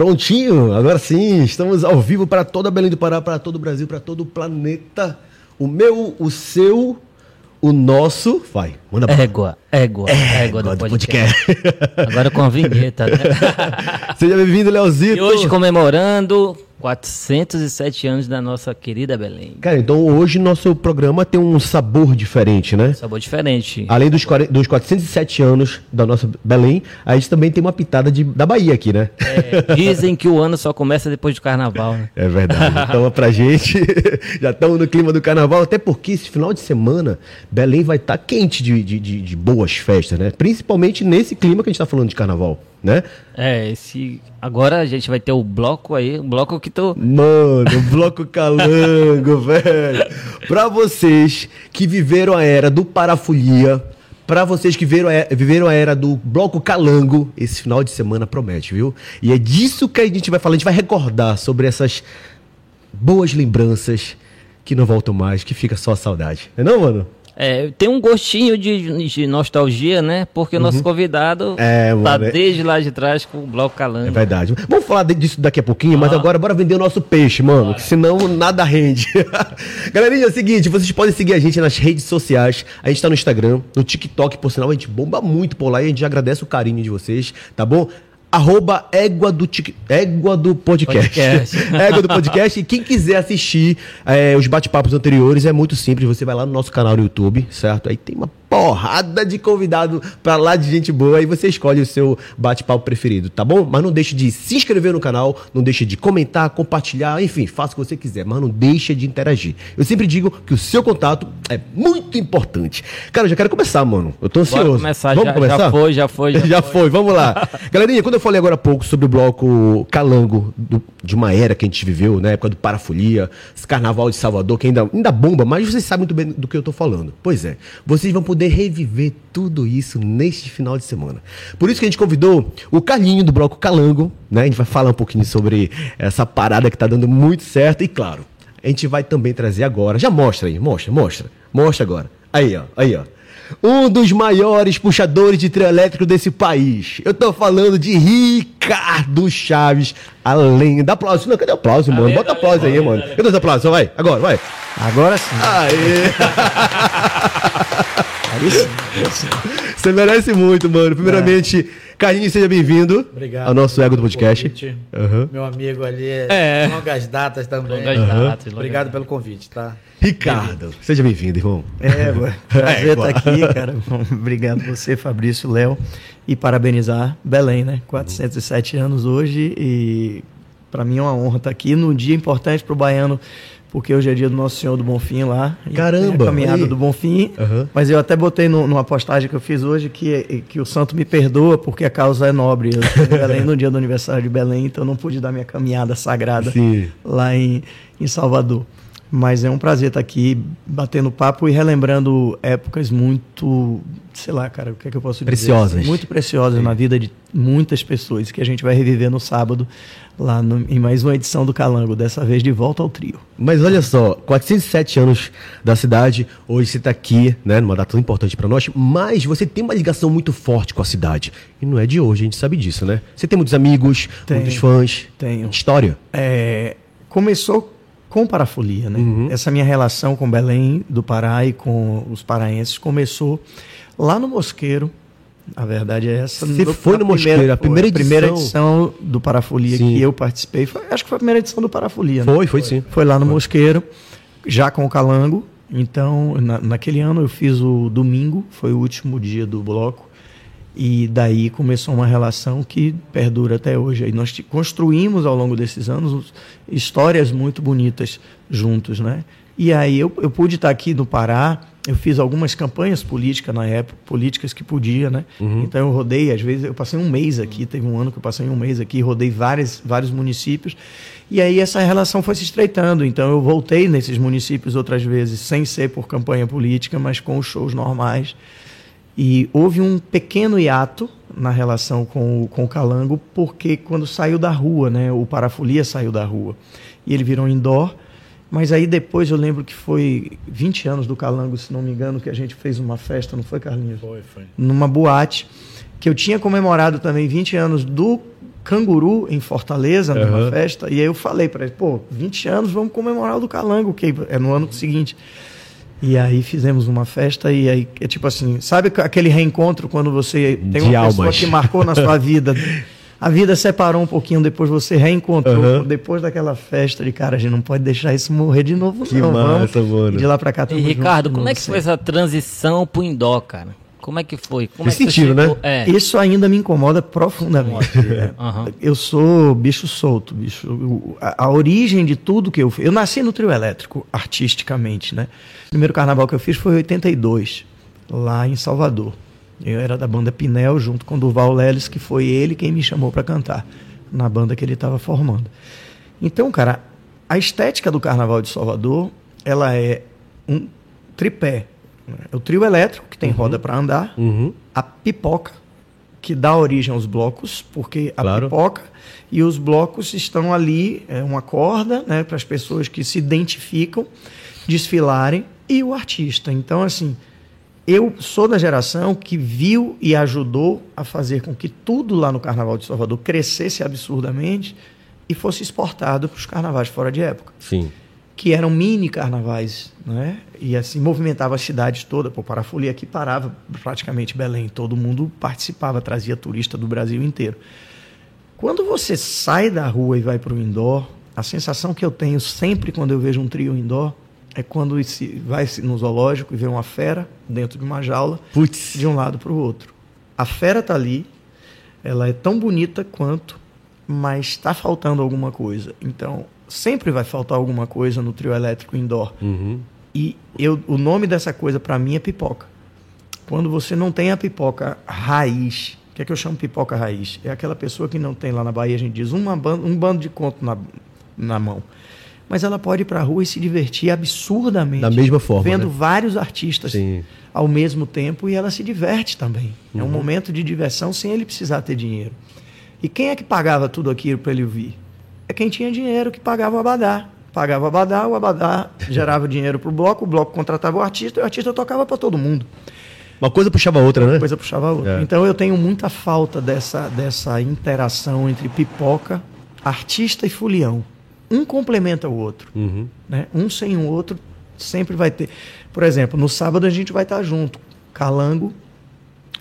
Prontinho, agora sim, estamos ao vivo para toda Belém do Pará, para todo o Brasil, para todo o planeta. O meu, o seu, o nosso. Vai, manda pra... Égua, égua, égua, do, do podcast. podcast. Agora com a vinheta, né? Seja bem-vindo, Leozito. E hoje comemorando 407 anos da nossa querida Belém. Cara, então hoje nosso programa tem um sabor diferente, né? Sabor diferente. Além dos, dos 407 anos da nossa Belém, a gente também tem uma pitada de, da Bahia aqui, né? É, dizem que o ano só começa depois do carnaval, né? É verdade. Então, pra gente, já estamos no clima do carnaval, até porque esse final de semana, Belém vai estar tá quente de, de, de, de boas festas, né? Principalmente nesse clima que a gente está falando de carnaval né? É, esse. Agora a gente vai ter o bloco aí, o bloco que tô. Mano, o bloco calango, velho. Pra vocês que viveram a era do parafolia, para vocês que viveram a, viveram a era do bloco calango, esse final de semana promete, viu? E é disso que a gente vai falar, a gente vai recordar sobre essas boas lembranças que não voltam mais, que fica só a saudade. Não é não, mano? É, tem um gostinho de, de, nostalgia, né? Porque o nosso uhum. convidado é, tá desde lá de trás com o Bloco Calango. É verdade. Vamos falar disso daqui a pouquinho, ah. mas agora bora vender o nosso peixe, mano. Senão nada rende. Galerinha, é o seguinte, vocês podem seguir a gente nas redes sociais. A gente tá no Instagram, no TikTok, por sinal, a gente bomba muito por lá e a gente agradece o carinho de vocês, tá bom? Arroba égua do, tic, égua do podcast. podcast. égua do podcast. E quem quiser assistir é, os bate-papos anteriores, é muito simples. Você vai lá no nosso canal no YouTube, certo? Aí tem uma porrada de convidado pra lá de gente boa. Aí você escolhe o seu bate-papo preferido, tá bom? Mas não deixe de se inscrever no canal, não deixe de comentar, compartilhar, enfim, faça o que você quiser, mas não deixe de interagir. Eu sempre digo que o seu contato é muito importante. Cara, eu já quero começar, mano. Eu tô ansioso. Bora começar, Vamos já, começar? Já foi, já foi. Já, já foi. foi. vamos lá. Galerinha, quando eu falei agora há pouco sobre o bloco Calango, do, de uma era que a gente viveu, na né, época do Parafolia, esse carnaval de Salvador, que ainda, ainda bomba, mas vocês sabem muito bem do que eu tô falando. Pois é, vocês vão poder poder reviver tudo isso neste final de semana. Por isso que a gente convidou o Carlinho do Bloco Calango, né? A gente vai falar um pouquinho sobre essa parada que tá dando muito certo e claro, a gente vai também trazer agora, já mostra aí, mostra, mostra, mostra agora. Aí, ó, aí, ó um dos maiores puxadores de trio elétrico desse país. Eu tô falando de Ricardo Chaves, além da aplauso. Não, cadê o aplauso, mano? Bota aplauso aí, mano. Cadê os aplausos? Vai, agora, vai. Agora sim. Aê! Você merece muito, mano. Primeiramente, é. Carlinhos, seja bem-vindo ao nosso Ego do Podcast. Uhum. Meu amigo ali é, é. longas datas também. Longas uhum. datas. Obrigado pelo convite, tá? Ricardo, seja bem-vindo, irmão. É, prazer estar é, tá aqui, cara. Obrigado você, Fabrício, Léo. E parabenizar Belém, né? 407 anos hoje e para mim é uma honra estar aqui num dia importante para o baiano porque hoje é dia do Nosso Senhor do Bonfim lá. Caramba! Caminhada do Bonfim. Uhum. Mas eu até botei no, numa postagem que eu fiz hoje que, que o santo me perdoa porque a causa é nobre. Eu estou em Belém no dia do aniversário de Belém, então não pude dar minha caminhada sagrada Sim. lá em, em Salvador. Mas é um prazer estar aqui batendo papo e relembrando épocas muito, sei lá, cara, o que é que eu posso preciosas. dizer? Muito preciosas Sim. na vida de muitas pessoas que a gente vai reviver no sábado lá no, em mais uma edição do Calango, dessa vez de volta ao trio. Mas olha só, 407 anos da cidade, hoje você está aqui, né, numa data tão importante para nós, mas você tem uma ligação muito forte com a cidade. E não é de hoje, a gente sabe disso, né? Você tem muitos amigos, tenho, muitos fãs. Tenho. História? É, começou com parafolia, né? Uhum. Essa minha relação com Belém do Pará e com os paraenses começou lá no Mosqueiro. A verdade é essa. Você no, foi no Mosqueiro, a primeira edição. primeira edição do Parafolia sim. que eu participei. Foi, acho que foi a primeira edição do Parafolia, né? Foi, foi sim. Foi lá no foi. Mosqueiro, já com o Calango. Então, na, naquele ano eu fiz o domingo, foi o último dia do bloco. E daí começou uma relação que perdura até hoje. E nós construímos ao longo desses anos histórias muito bonitas juntos, né? E aí eu, eu pude estar aqui no Pará, eu fiz algumas campanhas políticas na época, políticas que podia, né? Uhum. Então eu rodei, às vezes, eu passei um mês aqui, teve um ano que eu passei um mês aqui, rodei vários, vários municípios. E aí essa relação foi se estreitando. Então eu voltei nesses municípios outras vezes, sem ser por campanha política, mas com os shows normais. E houve um pequeno hiato na relação com o, com o Calango, porque quando saiu da rua, né, o Parafolia saiu da rua, e ele virou indoor, mas aí depois eu lembro que foi 20 anos do Calango, se não me engano, que a gente fez uma festa, não foi, Carlinhos? Foi, foi. Numa boate. que eu tinha comemorado também 20 anos do Canguru em Fortaleza, uhum. numa festa, e aí eu falei para ele, pô, 20 anos, vamos comemorar o do Calango, que é no ano seguinte. E aí fizemos uma festa e aí é tipo assim, sabe aquele reencontro quando você tem uma almas. pessoa que marcou na sua vida a vida separou um pouquinho, depois você reencontrou. Uhum. Depois daquela festa de cara, a gente não pode deixar isso morrer de novo, que não. Massa, Vamos. Mano. de lá pra cá, E Ricardo, como é que foi essa transição pro indoor, cara? Como é que foi? Como é sentido, né? É. Isso ainda me incomoda profundamente. Uhum. Eu sou bicho solto, bicho. A, a, origem de tudo que eu fiz. Eu nasci no trio elétrico, artisticamente, né? O primeiro carnaval que eu fiz foi em 82, lá em Salvador. Eu era da banda Pinel, junto com Duval Leles, que foi ele quem me chamou para cantar, na banda que ele estava formando. Então, cara, a estética do Carnaval de Salvador, ela é um tripé. É o trio elétrico, que tem uhum. roda para andar, uhum. a pipoca, que dá origem aos blocos, porque a claro. pipoca e os blocos estão ali, é uma corda, né, para as pessoas que se identificam desfilarem, e o artista. Então, assim, eu sou da geração que viu e ajudou a fazer com que tudo lá no Carnaval de Salvador crescesse absurdamente e fosse exportado para os carnavais fora de época. Sim. Que eram mini carnavais, né? E assim movimentava a cidade toda. Pô, Parafolia aqui parava praticamente Belém. Todo mundo participava, trazia turista do Brasil inteiro. Quando você sai da rua e vai para o indoor, a sensação que eu tenho sempre quando eu vejo um trio indoor é quando se vai no zoológico e vê uma fera dentro de uma jaula, Puts. de um lado para o outro. A fera está ali, ela é tão bonita quanto, mas está faltando alguma coisa. Então, sempre vai faltar alguma coisa no trio elétrico indoor. Uhum. E eu, o nome dessa coisa para mim é pipoca. Quando você não tem a pipoca raiz, o que é que eu chamo pipoca raiz? É aquela pessoa que não tem lá na Bahia, a gente diz, uma, um bando de conto na, na mão mas ela pode ir para a rua e se divertir absurdamente. Da mesma forma. Vendo né? vários artistas Sim. ao mesmo tempo e ela se diverte também. Uhum. É um uhum. momento de diversão sem ele precisar ter dinheiro. E quem é que pagava tudo aquilo para ele ouvir? É quem tinha dinheiro que pagava o abadá. Pagava o abadá, o abadá gerava dinheiro para o bloco, o bloco contratava o artista e o artista tocava para todo mundo. Uma coisa puxava a outra, né? Uma coisa puxava a outra. É. Então eu tenho muita falta dessa, dessa interação entre pipoca, artista e fulião um complementa o outro. Uhum. Né? Um sem o outro sempre vai ter. Por exemplo, no sábado a gente vai estar junto, Calango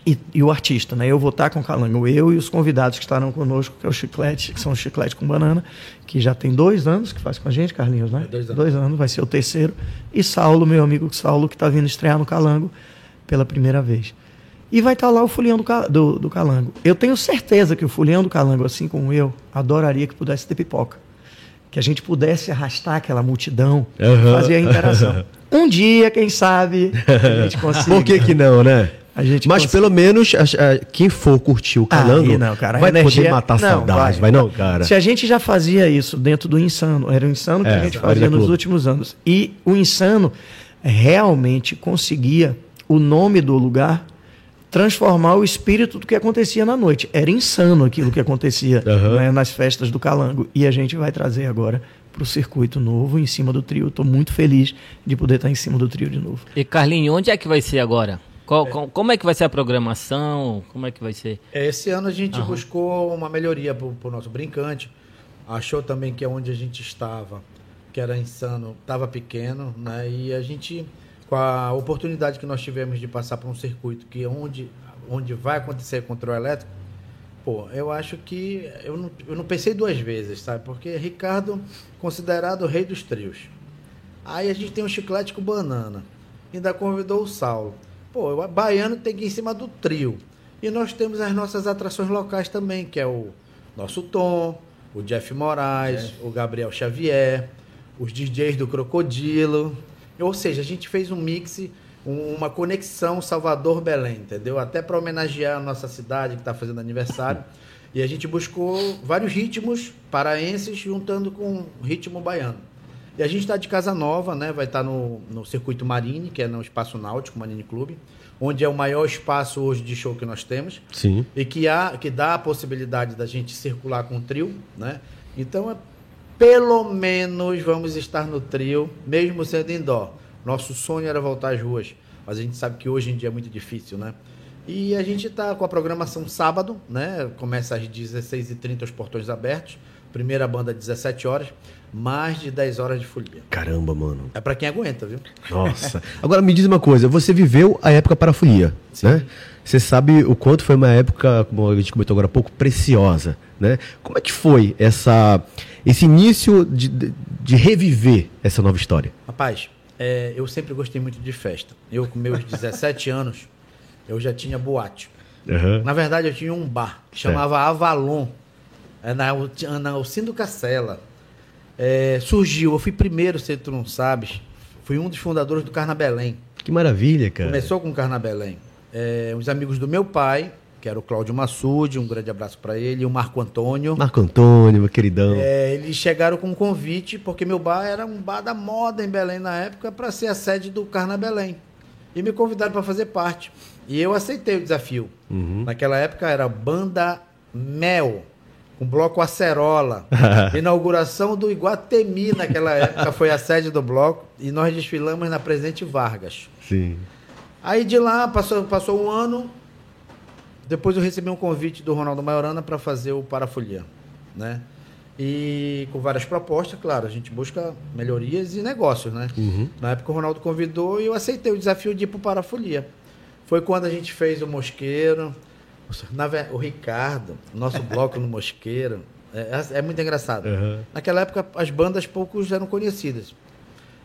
e, e, o artista. Né? Eu vou estar com o Calango, eu e os convidados que estarão conosco, que é o Chiclete, que são o Chiclete com Banana, que já tem dois anos que faz com a gente, Carlinhos, né? É dois, anos. dois anos, vai ser o terceiro. E Saulo, meu amigo Saulo, que está vindo estrear no Calango pela primeira vez. E vai estar lá o Fulião do, do, do Calango. Eu tenho certeza que o Fulião do Calango, assim como eu, adoraria que pudesse ter pipoca que a gente pudesse arrastar aquela multidão, uhum. fazer a interação. Um dia, quem sabe, a gente consiga. Por que que não, né? A gente Mas consegue. pelo menos a, a, quem for curtir o calango não, cara, vai energia... poder matar não, saudade, vai, vai, não, cara? Se a gente já fazia isso dentro do Insano, era o Insano que é, a gente fazia nos últimos anos. E o Insano realmente conseguia o nome do lugar transformar o espírito do que acontecia na noite. Era insano aquilo que acontecia uhum. né, nas festas do Calango. E a gente vai trazer agora para o circuito novo, em cima do trio. Estou muito feliz de poder estar em cima do trio de novo. E Carlinhos, onde é que vai ser agora? Qual, é. Como é que vai ser a programação? Como é que vai ser? É, esse ano a gente uhum. buscou uma melhoria para o nosso brincante. Achou também que é onde a gente estava, que era insano, estava pequeno, né? E a gente com a oportunidade que nós tivemos de passar por um circuito que onde, onde vai acontecer controle elétrico, pô, eu acho que eu não, eu não pensei duas vezes, sabe? Porque Ricardo, considerado o rei dos trios. Aí a gente tem um chiclete com banana. Ainda convidou o Saulo. Pô, o baiano tem que ir em cima do trio. E nós temos as nossas atrações locais também, que é o nosso Tom, o Jeff Moraes, Jeff. o Gabriel Xavier, os DJs do Crocodilo, ou seja, a gente fez um mix, uma conexão Salvador-Belém, entendeu? Até para homenagear a nossa cidade que está fazendo aniversário. E a gente buscou vários ritmos paraenses juntando com ritmo baiano. E a gente está de casa nova, né? Vai estar tá no, no Circuito Marine, que é no Espaço Náutico, Marine Clube, onde é o maior espaço hoje de show que nós temos. Sim. E que, há, que dá a possibilidade da gente circular com o trio, né? Então, é pelo menos vamos estar no trio, mesmo sendo indoor. Nosso sonho era voltar às ruas, mas a gente sabe que hoje em dia é muito difícil, né? E a gente está com a programação sábado, né? Começa às 16h30 os portões abertos. Primeira banda às 17 horas mais de 10 horas de folia. Caramba, mano. É para quem aguenta, viu? Nossa. Agora me diz uma coisa, você viveu a época para a folia, Sim. né? Você sabe o quanto foi uma época, como a gente comentou agora há pouco, preciosa, né? Como é que foi essa, esse início de, de, de reviver essa nova história? Rapaz, é, eu sempre gostei muito de festa. Eu, com meus 17 anos, eu já tinha boate. Uhum. Na verdade, eu tinha um bar que chamava Avalon, é na, na Alcindo Cacela é, surgiu. Eu fui primeiro, se tu não sabes. Fui um dos fundadores do Carnabelém. Que maravilha, cara. Começou com o Carnabelém. É, os amigos do meu pai, que era o Cláudio Massude, um grande abraço para ele, e o Marco Antônio. Marco Antônio, meu queridão. É, eles chegaram com um convite, porque meu bar era um bar da moda em Belém na época, para ser a sede do Carnabelém. E me convidaram para fazer parte. E eu aceitei o desafio. Uhum. Naquela época era Banda Mel com bloco Acerola. Inauguração do Iguatemi naquela época foi a sede do bloco e nós desfilamos na Presidente Vargas. Sim. Aí de lá passou, passou um ano, depois eu recebi um convite do Ronaldo Maiorana para fazer o Parafolia, né? E com várias propostas, claro, a gente busca melhorias e negócios, né? Uhum. Na época o Ronaldo convidou e eu aceitei o desafio de ir para o Parafolia. Foi quando a gente fez o Mosqueiro, o Ricardo, nosso bloco no Mosqueiro, é, é, é muito engraçado. Uhum. Naquela época, as bandas poucos eram conhecidas.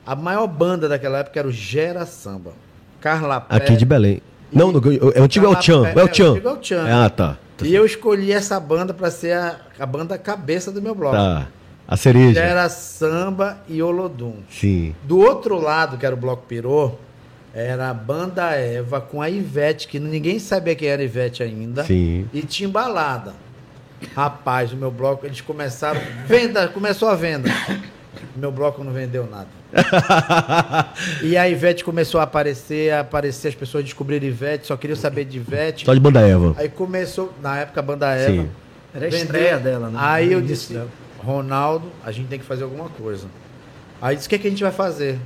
A maior banda daquela época era o Gera Samba. Carla Pé. Aqui de Belém. Não, no, é o antigo. É o Chan. É o Chan. Ah, tá. E eu escolhi essa banda para ser a, a banda cabeça do meu bloco. Tá. A cereja. Era samba e Olodum. Sim. Do outro lado, que era o bloco Pirô, era a banda Eva com a Ivete, que ninguém sabia quem era Ivete ainda. Sim. E tinha balada. Rapaz, o meu bloco, eles começaram. Venda, começou a venda. Meu bloco não vendeu nada. e a Ivete começou a aparecer, a aparecer, as pessoas descobriram Ivete, só queriam saber de Ivete. Só de banda Eva. Aí começou, na época, a banda Eva. Sim. Era a estreia dela, né? Aí eu disse, Ronaldo, a gente tem que fazer alguma coisa. Aí disse, o que, é que a gente vai fazer?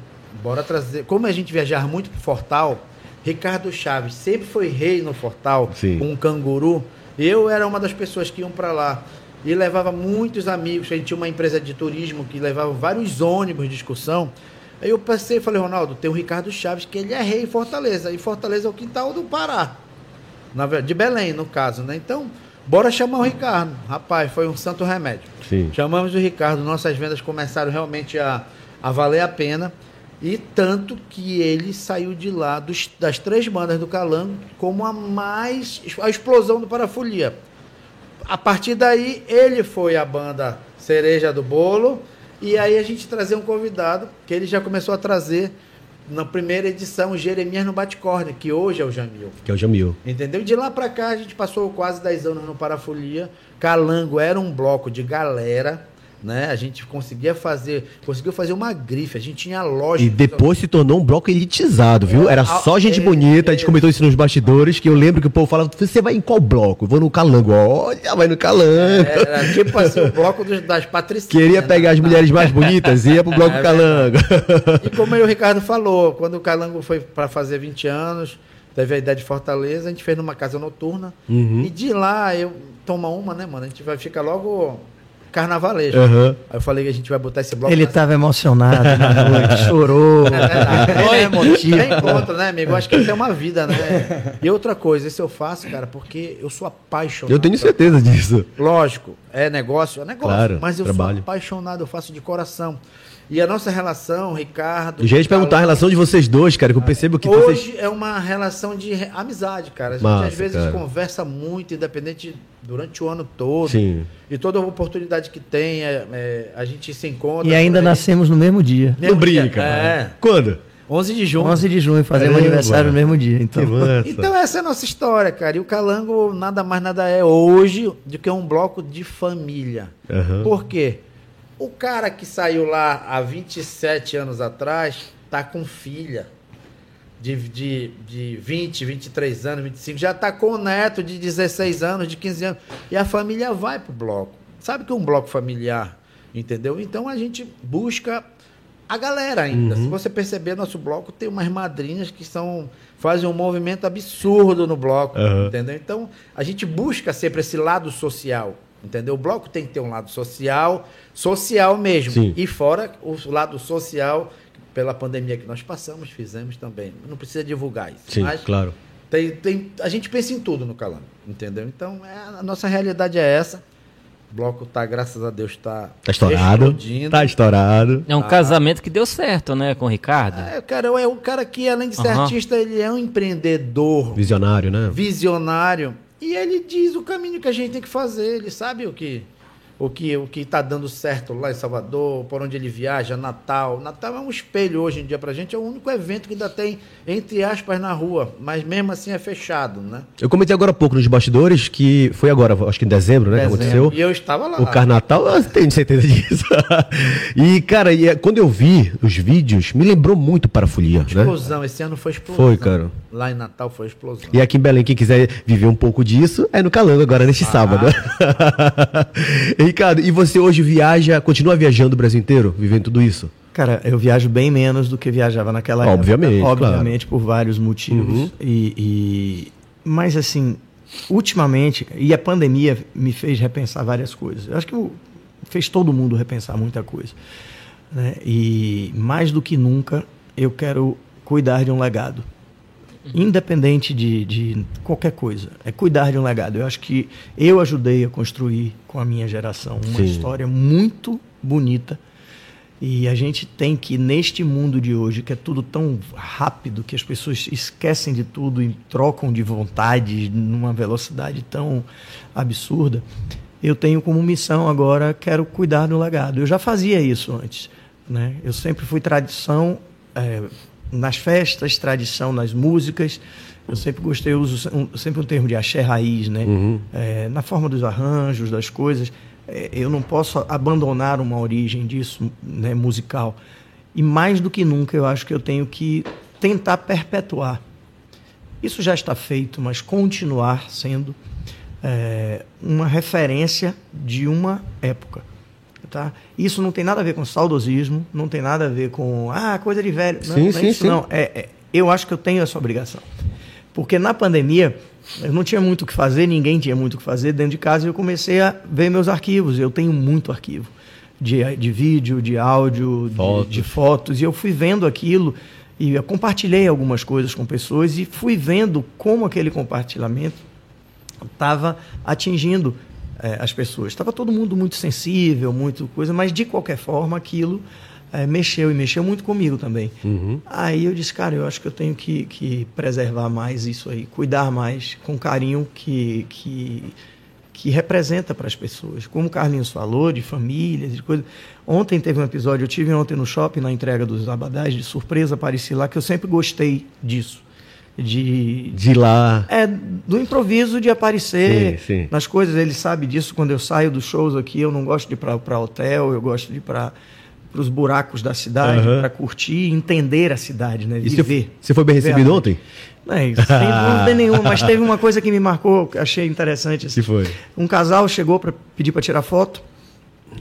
Bora trazer. Como a gente viajar muito pro Fortal, Ricardo Chaves sempre foi rei no Fortal, Sim. com um canguru. Eu era uma das pessoas que iam para lá. E levava muitos amigos. A gente tinha uma empresa de turismo que levava vários ônibus de excursão. Aí eu pensei e falei, Ronaldo, tem o Ricardo Chaves, que ele é rei em Fortaleza. E Fortaleza é o quintal do Pará. Na, de Belém, no caso, né? Então, bora chamar o Ricardo. Rapaz, foi um santo remédio. Sim. Chamamos o Ricardo, nossas vendas começaram realmente a, a valer a pena. E tanto que ele saiu de lá dos, das três bandas do Calango como a mais. a explosão do Parafolia. A partir daí, ele foi a banda Cereja do Bolo. E aí a gente trazia um convidado que ele já começou a trazer na primeira edição Jeremias no Bate-Corda, que hoje é o Jamil. Que é o Jamil. Entendeu? De lá para cá a gente passou quase 10 anos no Parafolia. Calango era um bloco de galera né? A gente conseguia fazer, conseguiu fazer uma grife, a gente tinha loja. E depois se tornou um bloco elitizado, viu? Era só gente é, bonita, a gente é, comentou isso nos bastidores, que eu lembro que o povo falava, você vai em qual bloco? Eu vou no Calango. Olha, vai no Calango. É, era tipo assim, o bloco dos, das patricinhas. Queria pegar as mulheres mais bonitas, ia pro bloco é, Calango. E como o Ricardo falou, quando o Calango foi para fazer 20 anos, teve a ideia de Fortaleza, a gente fez numa casa noturna. Uhum. E de lá, eu toma uma, né, mano? A gente vai ficar logo carnavalejo. Uhum. Aí eu falei que a gente vai botar esse bloco. Ele estava emocionado na noite, chorou. É, é, é emotivo. É encontro, né, amigo? Eu acho que isso é uma vida, né? E outra coisa, isso eu faço, cara, porque eu sou apaixonado. Eu tenho certeza disso. Lógico, é negócio, é negócio. Claro, mas eu trabalho. sou apaixonado, eu faço de coração. E a nossa relação, Ricardo. Já ia te perguntar a relação de vocês dois, cara, que eu percebo que Hoje vocês... é uma relação de amizade, cara. A gente Massa, às vezes cara. conversa muito, independente durante o ano todo. Sim. E toda oportunidade que tem, é, é, a gente se encontra. E ainda nascemos no mesmo dia. Não brinca. É. Quando? 11 de junho. 11 de junho, fazemos aniversário no mesmo dia. Então. então essa é a nossa história, cara. E o Calango nada mais nada é hoje do que um bloco de família. Uhum. Por quê? O cara que saiu lá há 27 anos atrás tá com filha de, de, de 20, 23 anos, 25, já tá com o neto de 16 anos, de 15 anos. E a família vai pro bloco. Sabe que é um bloco familiar, entendeu? Então a gente busca a galera ainda. Uhum. Se você perceber, nosso bloco tem umas madrinhas que são fazem um movimento absurdo no bloco, uhum. entendeu? Então, a gente busca sempre esse lado social, entendeu? O bloco tem que ter um lado social, social mesmo. Sim. E fora o lado social, pela pandemia que nós passamos, fizemos também. Não precisa divulgar isso. Sim, mas claro. Tem, tem, a gente pensa em tudo no Calango, entendeu? Então, é, a nossa realidade é essa. O bloco tá, graças a Deus, tá, tá estourado. Explodindo. Tá estourado. É um ah. casamento que deu certo, né, com o Ricardo? É, cara, é um cara que, além de ser uhum. artista, ele é um empreendedor. Visionário, né? Visionário. E ele diz o caminho que a gente tem que fazer. Ele sabe o que o que o que está dando certo lá em Salvador, por onde ele viaja, Natal. Natal é um espelho hoje em dia para a gente, é o único evento que ainda tem, entre aspas, na rua, mas mesmo assim é fechado, né? Eu comentei agora há pouco nos bastidores que foi agora, acho que em dezembro, né, dezembro. que aconteceu. E eu estava lá. O Carnatal, eu tenho certeza disso. e, cara, e, é, quando eu vi os vídeos, me lembrou muito Parafolia, né? Explosão, esse ano foi explosão. Foi, cara. Lá em Natal foi explosão. E aqui em Belém, quem quiser viver um pouco disso, é no Calango agora, neste ah. sábado. Ricardo, e você hoje viaja, continua viajando o Brasil inteiro, vivendo tudo isso? Cara, eu viajo bem menos do que viajava naquela obviamente, época. Obviamente, claro. por vários motivos. Uhum. E, e, Mas, assim, ultimamente, e a pandemia me fez repensar várias coisas. Eu acho que fez todo mundo repensar muita coisa. Né? E mais do que nunca, eu quero cuidar de um legado independente de, de qualquer coisa. É cuidar de um legado. Eu acho que eu ajudei a construir com a minha geração uma Sim. história muito bonita. E a gente tem que, neste mundo de hoje, que é tudo tão rápido, que as pessoas esquecem de tudo e trocam de vontade numa velocidade tão absurda, eu tenho como missão agora, quero cuidar do legado. Eu já fazia isso antes. Né? Eu sempre fui tradição, é, nas festas, tradição nas músicas. Eu sempre gostei, eu uso um, sempre um termo de axé raiz, né? Uhum. É, na forma dos arranjos, das coisas. É, eu não posso abandonar uma origem disso, né, musical. E mais do que nunca, eu acho que eu tenho que tentar perpetuar. Isso já está feito, mas continuar sendo é, uma referência de uma época. Tá? Isso não tem nada a ver com saudosismo, não tem nada a ver com ah, coisa de velho. Não, sim, não é sim, isso, sim. não. É, é, eu acho que eu tenho essa obrigação. Porque na pandemia, eu não tinha muito o que fazer, ninguém tinha muito o que fazer dentro de casa e eu comecei a ver meus arquivos. Eu tenho muito arquivo de, de vídeo, de áudio, fotos. De, de fotos. E eu fui vendo aquilo e eu compartilhei algumas coisas com pessoas e fui vendo como aquele compartilhamento estava atingindo é, as pessoas. Estava todo mundo muito sensível, muito coisa, mas de qualquer forma aquilo é, mexeu e mexeu muito comigo também. Uhum. Aí eu disse, cara, eu acho que eu tenho que, que preservar mais isso aí, cuidar mais com carinho que, que, que representa para as pessoas. Como o Carlinhos falou, de famílias, de coisas. Ontem teve um episódio, eu tive ontem no shopping, na entrega dos abadás, de surpresa, apareci lá, que eu sempre gostei disso de de lá. É do improviso de aparecer sim, sim. nas coisas. Ele sabe disso. Quando eu saio dos shows aqui eu não gosto de ir para hotel eu gosto de ir para os buracos da cidade uhum. para curtir entender a cidade né? Viver. você foi bem recebido ontem? Não é isso, sem dúvida nenhuma mas teve uma coisa que me marcou que achei interessante assim. foi? Um casal chegou para pedir para tirar foto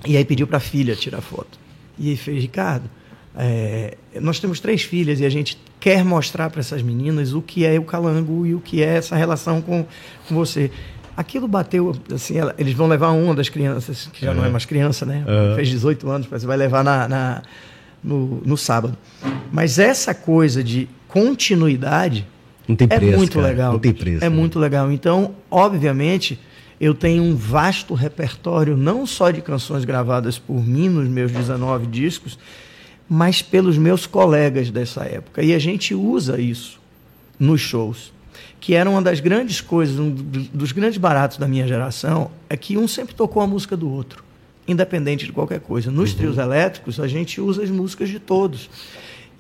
e aí pediu para a filha tirar foto. E aí fez Ricardo é, nós temos três filhas e a gente quer mostrar para essas meninas o que é o calango e o que é essa relação com, com você. Aquilo bateu, assim, ela, eles vão levar uma das crianças, que já uhum. não é mais criança, né? Uhum. Fez 18 anos, você vai levar na, na no, no, sábado. Mas essa coisa de continuidade preço, é muito cara. legal. Não tem preço. É né? muito legal. Então, obviamente, eu tenho um vasto repertório, não só de canções gravadas por mim nos meus 19 discos, mas pelos meus colegas dessa época. E a gente usa isso nos shows. Que era uma das grandes coisas, um dos grandes baratos da minha geração, é que um sempre tocou a música do outro, independente de qualquer coisa. Nos uhum. trios elétricos, a gente usa as músicas de todos.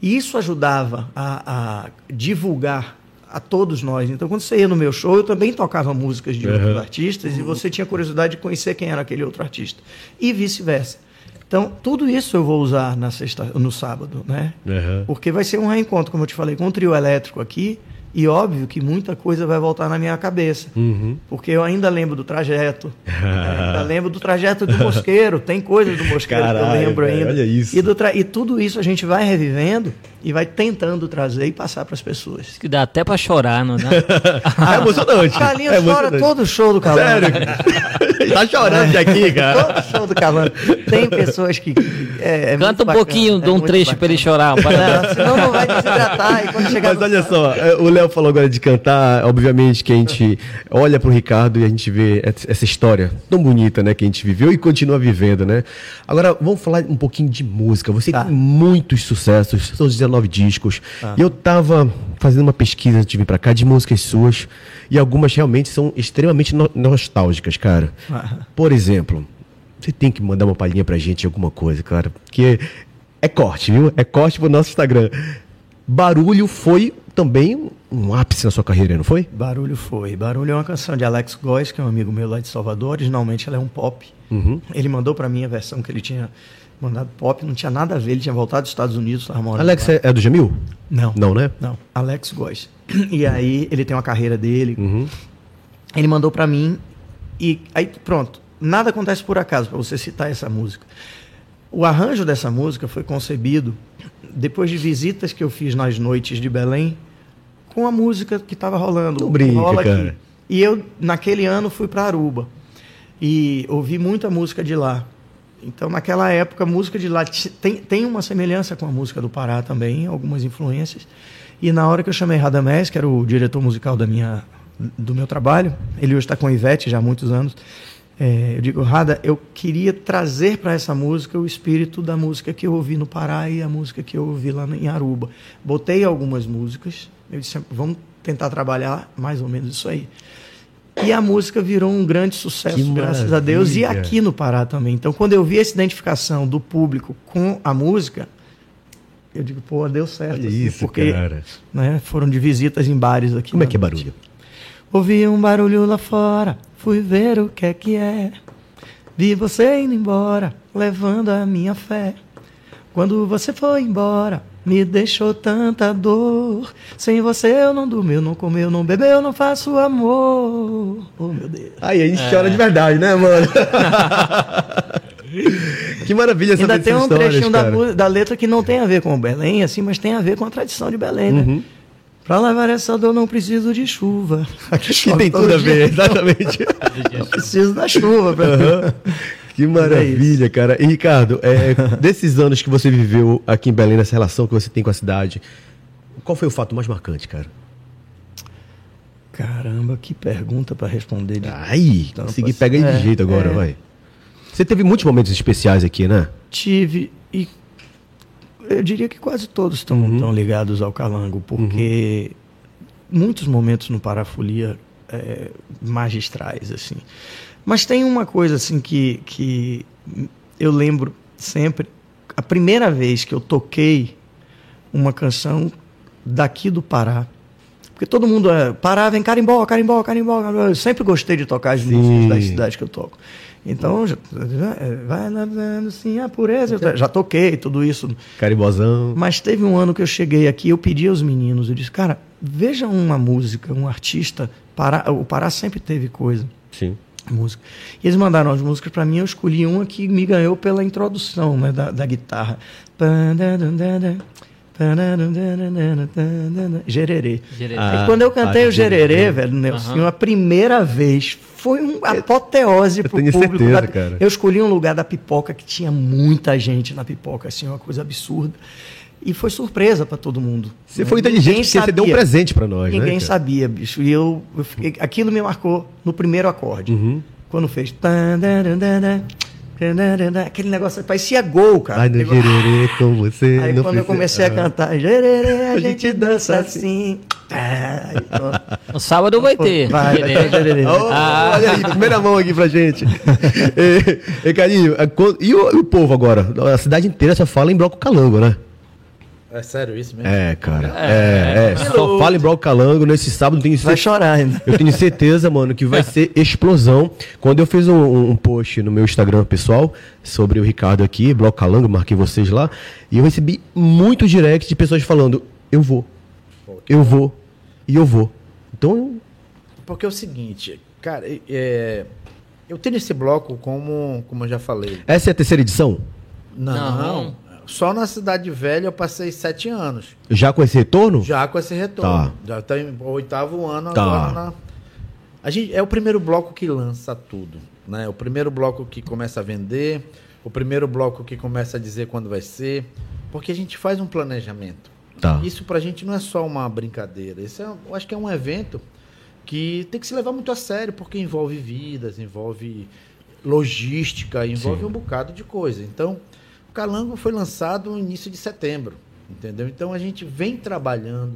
E isso ajudava a, a, divulgar a todos nós. Então, quando você ia no meu show, eu também tocava músicas de uhum. outros artistas e você tinha curiosidade de conhecer quem era aquele outro artista. E vice-versa. Então, tudo isso eu vou usar na sexta, no sábado, né? Uhum. Porque vai ser um reencontro, como eu te falei, com o trio elétrico aqui. E óbvio que muita coisa vai voltar na minha cabeça. Uhum. Porque eu ainda lembro do trajeto. ainda lembro do trajeto do Mosqueiro. Tem coisas do Mosqueiro Caralho, que eu lembro ainda. Olha isso. E, do tra... e tudo isso a gente vai revivendo e vai tentando trazer e passar para as pessoas. Que dá até para chorar, não dá? é emocionante. Carlinhos é chora todo show do Calango. Sério? tá chorando é. aqui, cara. Todo show do Calango. Tem pessoas que... É, é Canta um bacana, pouquinho de um trecho para ele chorar. Não, senão não vai desidratar. E quando chegar Mas olha só, o Léo falou agora de cantar, obviamente que a gente olha pro Ricardo e a gente vê essa história tão bonita, né, que a gente viveu e continua vivendo, né? Agora, vamos falar um pouquinho de música. Você tá. tem muitos sucessos, são 19 discos. Ah. E eu tava fazendo uma pesquisa antes de vir pra cá de músicas suas e algumas realmente são extremamente no nostálgicas, cara. Por exemplo, você tem que mandar uma palhinha pra gente alguma coisa, cara, porque é corte, viu? É corte pro nosso Instagram. Barulho foi também um ápice na sua carreira, não foi? Barulho foi. Barulho é uma canção de Alex Góes, que é um amigo meu lá de Salvador. Originalmente ela é um pop. Uhum. Ele mandou para mim a versão que ele tinha mandado pop, não tinha nada a ver. Ele tinha voltado dos Estados Unidos, Alex é, é, do Jamil? Não. Não, né? Não. Alex Góes. E aí ele tem uma carreira dele. Uhum. Ele mandou para mim e aí pronto. Nada acontece por acaso para você citar essa música. O arranjo dessa música foi concebido depois de visitas que eu fiz nas noites de Belém com a música que estava rolando. Não brinca, rola cara. Aqui. E eu, naquele ano, fui para Aruba. E ouvi muita música de lá. Então, naquela época, a música de lá tem, tem uma semelhança com a música do Pará também, algumas influências. E na hora que eu chamei Radamés, que era o diretor musical da minha, do meu trabalho, ele hoje está com a Ivete já há muitos anos, é, eu digo, Rada, eu queria trazer para essa música o espírito da música que eu ouvi no Pará e a música que eu ouvi lá em Aruba. Botei algumas músicas, eu disse, vamos tentar trabalhar mais ou menos isso aí. E a música virou um grande sucesso, graças a Deus, e aqui no Pará também. Então, quando eu vi essa identificação do público com a música, eu digo, pô, deu certo. Olha assim, isso, porque cara. Né, foram de visitas em bares aqui. Como é que é barulho? Ouvi um barulho lá fora, fui ver o que é que é. Vi você indo embora, levando a minha fé. Quando você foi embora, me deixou tanta dor. Sem você eu não dormi, eu não comi, eu não bebi, eu não faço amor. Oh, meu Deus. Aí a gente é. chora de verdade, né, mano? que maravilha essa Ainda tem um trechinho da, da, letra que não tem a ver com o Belém, assim, mas tem a ver com a tradição de Belém, né? Uhum. Para lavar essa dor não preciso de chuva. Que tem tudo a ver, exatamente. não preciso da chuva. Pra... Uhum. Que maravilha, é cara. E Ricardo, é, desses anos que você viveu aqui em Belém, nessa relação que você tem com a cidade, qual foi o fato mais marcante, cara? Caramba, que pergunta para responder. De... Ai, consegui pegar aí de é, jeito agora, é. vai. Você teve muitos momentos especiais aqui, né? Tive. E eu diria que quase todos estão uhum. ligados ao calango, porque uhum. muitos momentos no Parafolia é, magistrais, assim. Mas tem uma coisa assim que, que eu lembro sempre. A primeira vez que eu toquei uma canção daqui do Pará, porque todo mundo é, Pará, vem carimbó, carimbó, carimbó. Eu sempre gostei de tocar as músicas das cidades que eu toco. Então, já, vai nadando sim a pureza. Eu já toquei tudo isso. Carimbozão. Mas teve um ano que eu cheguei aqui, eu pedi aos meninos, eu disse, cara, veja uma música, um artista. Pará, o Pará sempre teve coisa. Sim. Música. E eles mandaram as músicas para mim, eu escolhi uma que me ganhou pela introdução né, da, da guitarra. Gererê. quando eu cantei ah, o gererê, velho, Nelson, uhum. a primeira vez foi uma apoteose pro público. Certeza, da... cara. Eu escolhi um lugar da pipoca que tinha muita gente na pipoca, assim, uma coisa absurda. E foi surpresa para todo mundo. Você né? foi inteligente porque sabia. você deu um presente para nós, Ninguém né, sabia, bicho. E eu, eu fiquei... aquilo me marcou no primeiro acorde. Uhum. Quando fez. Aquele negócio parecia gol, cara. Vai no gererê com você. Aí quando precisa... eu comecei a cantar, gererê, a gente dança assim. no sábado vai ter. Vai, vai ter oh, ah. Olha aí, primeira mão aqui pra gente. e, e, carinho, e o, e o povo agora? A cidade inteira só fala em bloco calango, né? É sério isso mesmo? É, cara. É, é. é. Só fala em Bloco Calango nesse sábado. Tenho vai chorar ainda. Eu tenho certeza, mano, que vai ser explosão. Quando eu fiz um, um, post no meu Instagram pessoal sobre o Ricardo aqui, Bloco Calango, marquei vocês lá, e eu recebi muito direct de pessoas falando: eu vou. Eu vou. e eu vou. Então. Porque é o seguinte, cara, é, eu tenho esse bloco como, como eu já falei. Essa é a terceira edição? Não. não. Só na Cidade Velha eu passei sete anos. Já com esse retorno? Já com esse retorno. Tá. Já tem o oitavo ano tá. agora na. A gente, é o primeiro bloco que lança tudo. Né? O primeiro bloco que começa a vender, o primeiro bloco que começa a dizer quando vai ser. Porque a gente faz um planejamento. Tá. Isso pra gente não é só uma brincadeira. Isso é, eu acho que é um evento que tem que se levar muito a sério, porque envolve vidas, envolve logística, envolve Sim. um bocado de coisa. Então, Calango foi lançado no início de setembro, entendeu? Então a gente vem trabalhando.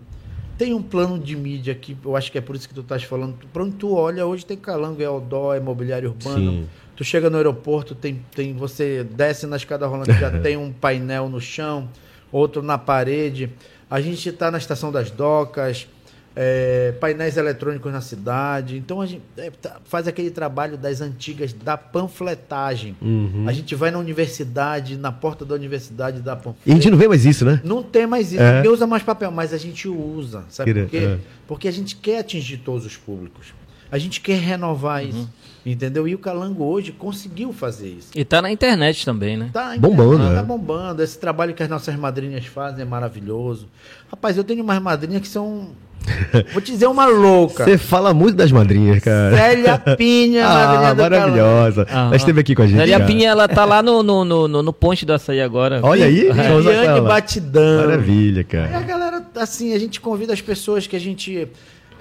Tem um plano de mídia que eu acho que é por isso que tu estás falando. Para onde tu olha, hoje tem Calango, é Odó, é Mobiliário Urbano. Sim. Tu chega no aeroporto, tem, tem você desce na escada rolante, já tem um painel no chão, outro na parede. A gente está na estação das docas, é, painéis eletrônicos na cidade. Então a gente é, tá, faz aquele trabalho das antigas da panfletagem. Uhum. A gente vai na universidade, na porta da universidade da panfletagem. E a gente não vê mais isso, né? Não tem mais isso. É. Ninguém usa mais papel, mas a gente usa. Sabe por quê? É. Porque a gente quer atingir todos os públicos. A gente quer renovar uhum. isso. Entendeu? E o Calango hoje conseguiu fazer isso. E tá na internet também, né? Tá bombando, né? Tá bombando. Esse trabalho que as nossas madrinhas fazem é maravilhoso. Rapaz, eu tenho umas madrinhas que são Vou te dizer uma louca. Você fala muito das madrinhas, cara. Célia Pinha, ah, maravilhosa. Ah, Ela esteve aqui com a gente. Célia Pinha, ela tá lá no, no, no, no ponte do açaí agora. Olha aí. Grande batidão. Maravilha, cara. E a galera, assim, a gente convida as pessoas que a gente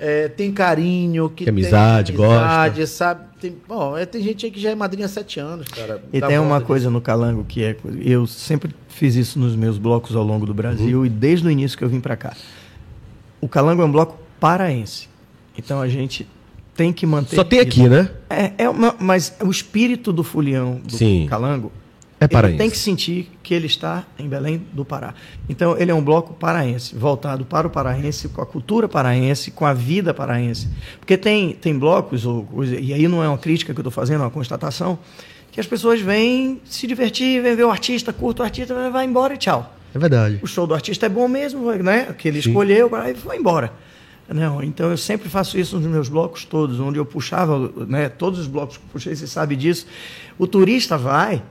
é, tem carinho, que, que amizade, tem amizade, gosta. sabe? Tem, bom, é, tem gente aí que já é madrinha há sete anos, cara. E tem uma coisa disso. no Calango que é... Eu sempre fiz isso nos meus blocos ao longo do Brasil uhum. e desde o início que eu vim para cá o Calango é um bloco paraense. Então a gente tem que manter. Só tem aqui, né? É, é uma, mas o espírito do Fulião do Sim. Calango é paraense. tem que sentir que ele está em Belém do Pará. Então ele é um bloco paraense, voltado para o paraense, com a cultura paraense, com a vida paraense. Porque tem, tem blocos, ou, e aí não é uma crítica que eu estou fazendo, é uma constatação, que as pessoas vêm se divertir, vêm ver o artista, curta o artista, vai embora e tchau. É verdade. O show do artista é bom mesmo, né? Que ele Sim. escolheu, aí foi embora. Não, então eu sempre faço isso nos meus blocos todos, onde eu puxava, né, todos os blocos que eu puxei, você sabe disso. O turista vai,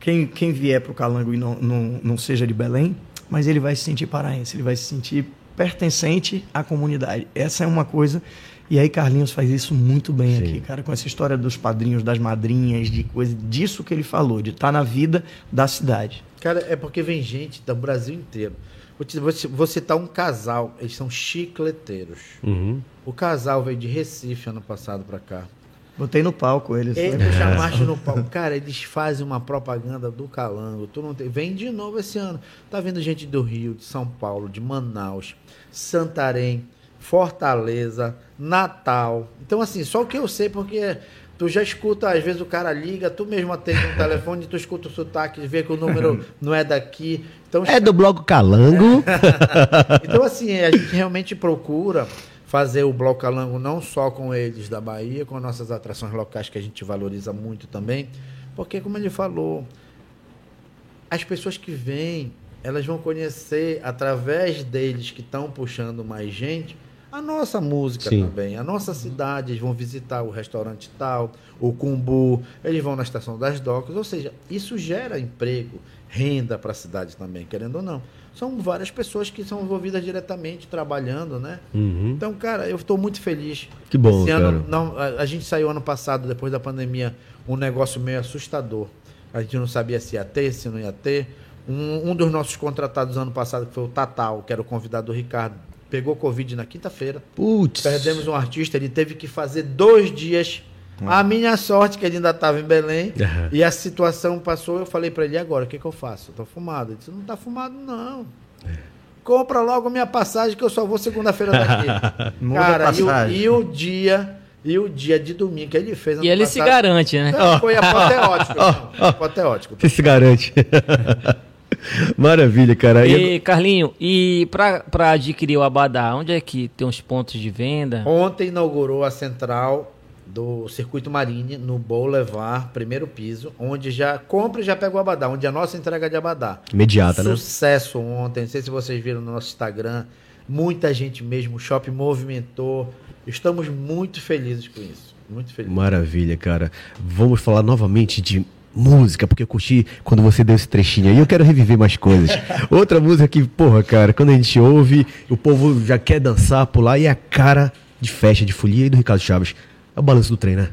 quem, quem vier para o Calango e não, não, não seja de Belém, mas ele vai se sentir paraense, ele vai se sentir pertencente à comunidade. Essa é uma coisa. E aí Carlinhos faz isso muito bem Sim. aqui, cara, com essa história dos padrinhos, das madrinhas, de coisa disso que ele falou, de estar tá na vida da cidade. Cara, é porque vem gente do Brasil inteiro. Vou, te, vou, vou citar um casal, eles são chicleteiros. Uhum. O casal veio de Recife ano passado para cá. Botei no palco eles. Eles chamaste no palco. Cara, eles fazem uma propaganda do Calango. Tu não tem... Vem de novo esse ano. Tá vindo gente do Rio, de São Paulo, de Manaus, Santarém, Fortaleza, Natal. Então, assim, só o que eu sei, porque tu já escuta, às vezes o cara liga, tu mesmo atende no telefone, tu escuta o sotaque, vê que o número não é daqui. Então, é do Bloco Calango. então, assim, a gente realmente procura fazer o Bloco Calango não só com eles da Bahia, com nossas atrações locais que a gente valoriza muito também, porque, como ele falou, as pessoas que vêm, elas vão conhecer através deles que estão puxando mais gente a nossa música Sim. também, a nossa cidade, eles vão visitar o restaurante tal, o Cumbu, eles vão na estação das docas, ou seja, isso gera emprego, renda para a cidade também, querendo ou não. São várias pessoas que são envolvidas diretamente trabalhando, né? Uhum. Então, cara, eu estou muito feliz. Que bom, Esse ano, não, a, a gente saiu ano passado, depois da pandemia, um negócio meio assustador. A gente não sabia se ia ter, se não ia ter. Um, um dos nossos contratados ano passado, que foi o Tatal, que era o convidado do Ricardo, pegou Covid na quinta-feira. Putz. Perdemos um artista, ele teve que fazer dois dias. Hum. A minha sorte que ele ainda estava em Belém uhum. e a situação passou. Eu falei para ele agora, o que, que eu faço? Eu tô fumado. Ele disse, não tá fumado não. É. Compra logo minha passagem que eu só vou segunda-feira daqui. Cara, e o, e o, dia e o dia de domingo que ele fez. E ele passado, se garante, né? Foi apoteótico. Oh, oh, apoteótico. Você se garante. Maravilha, cara. E, Carlinho, e para adquirir o Abadá, onde é que tem os pontos de venda? Ontem inaugurou a central do Circuito Marine, no Boulevard, primeiro piso, onde já compra e já pega o Abadá, onde a nossa entrega de Abadá. Imediata, Sucesso né? Sucesso ontem, não sei se vocês viram no nosso Instagram, muita gente mesmo, o shopping movimentou. Estamos muito felizes com isso. Muito felizes. Maravilha, cara. Vamos falar novamente de música, porque eu curti quando você deu esse trechinho aí, eu quero reviver mais coisas. Outra música que, porra, cara, quando a gente ouve, o povo já quer dançar, pular, e é a cara de festa, de folia e do Ricardo Chaves. É o balanço do trem, né?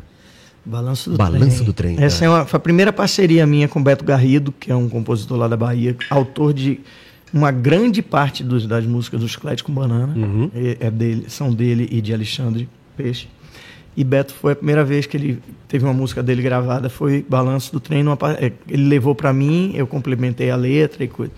Balanço do Balanço trem. do trem. Essa é uma, foi a primeira parceria minha com Beto Garrido, que é um compositor lá da Bahia, autor de uma grande parte dos, das músicas do Chiclete com Banana. Uhum. É, é dele, são dele e de Alexandre Peixe. E Beto foi a primeira vez que ele teve uma música dele gravada, foi Balanço do Trem. Numa, é, ele levou para mim, eu complementei a letra e coisa.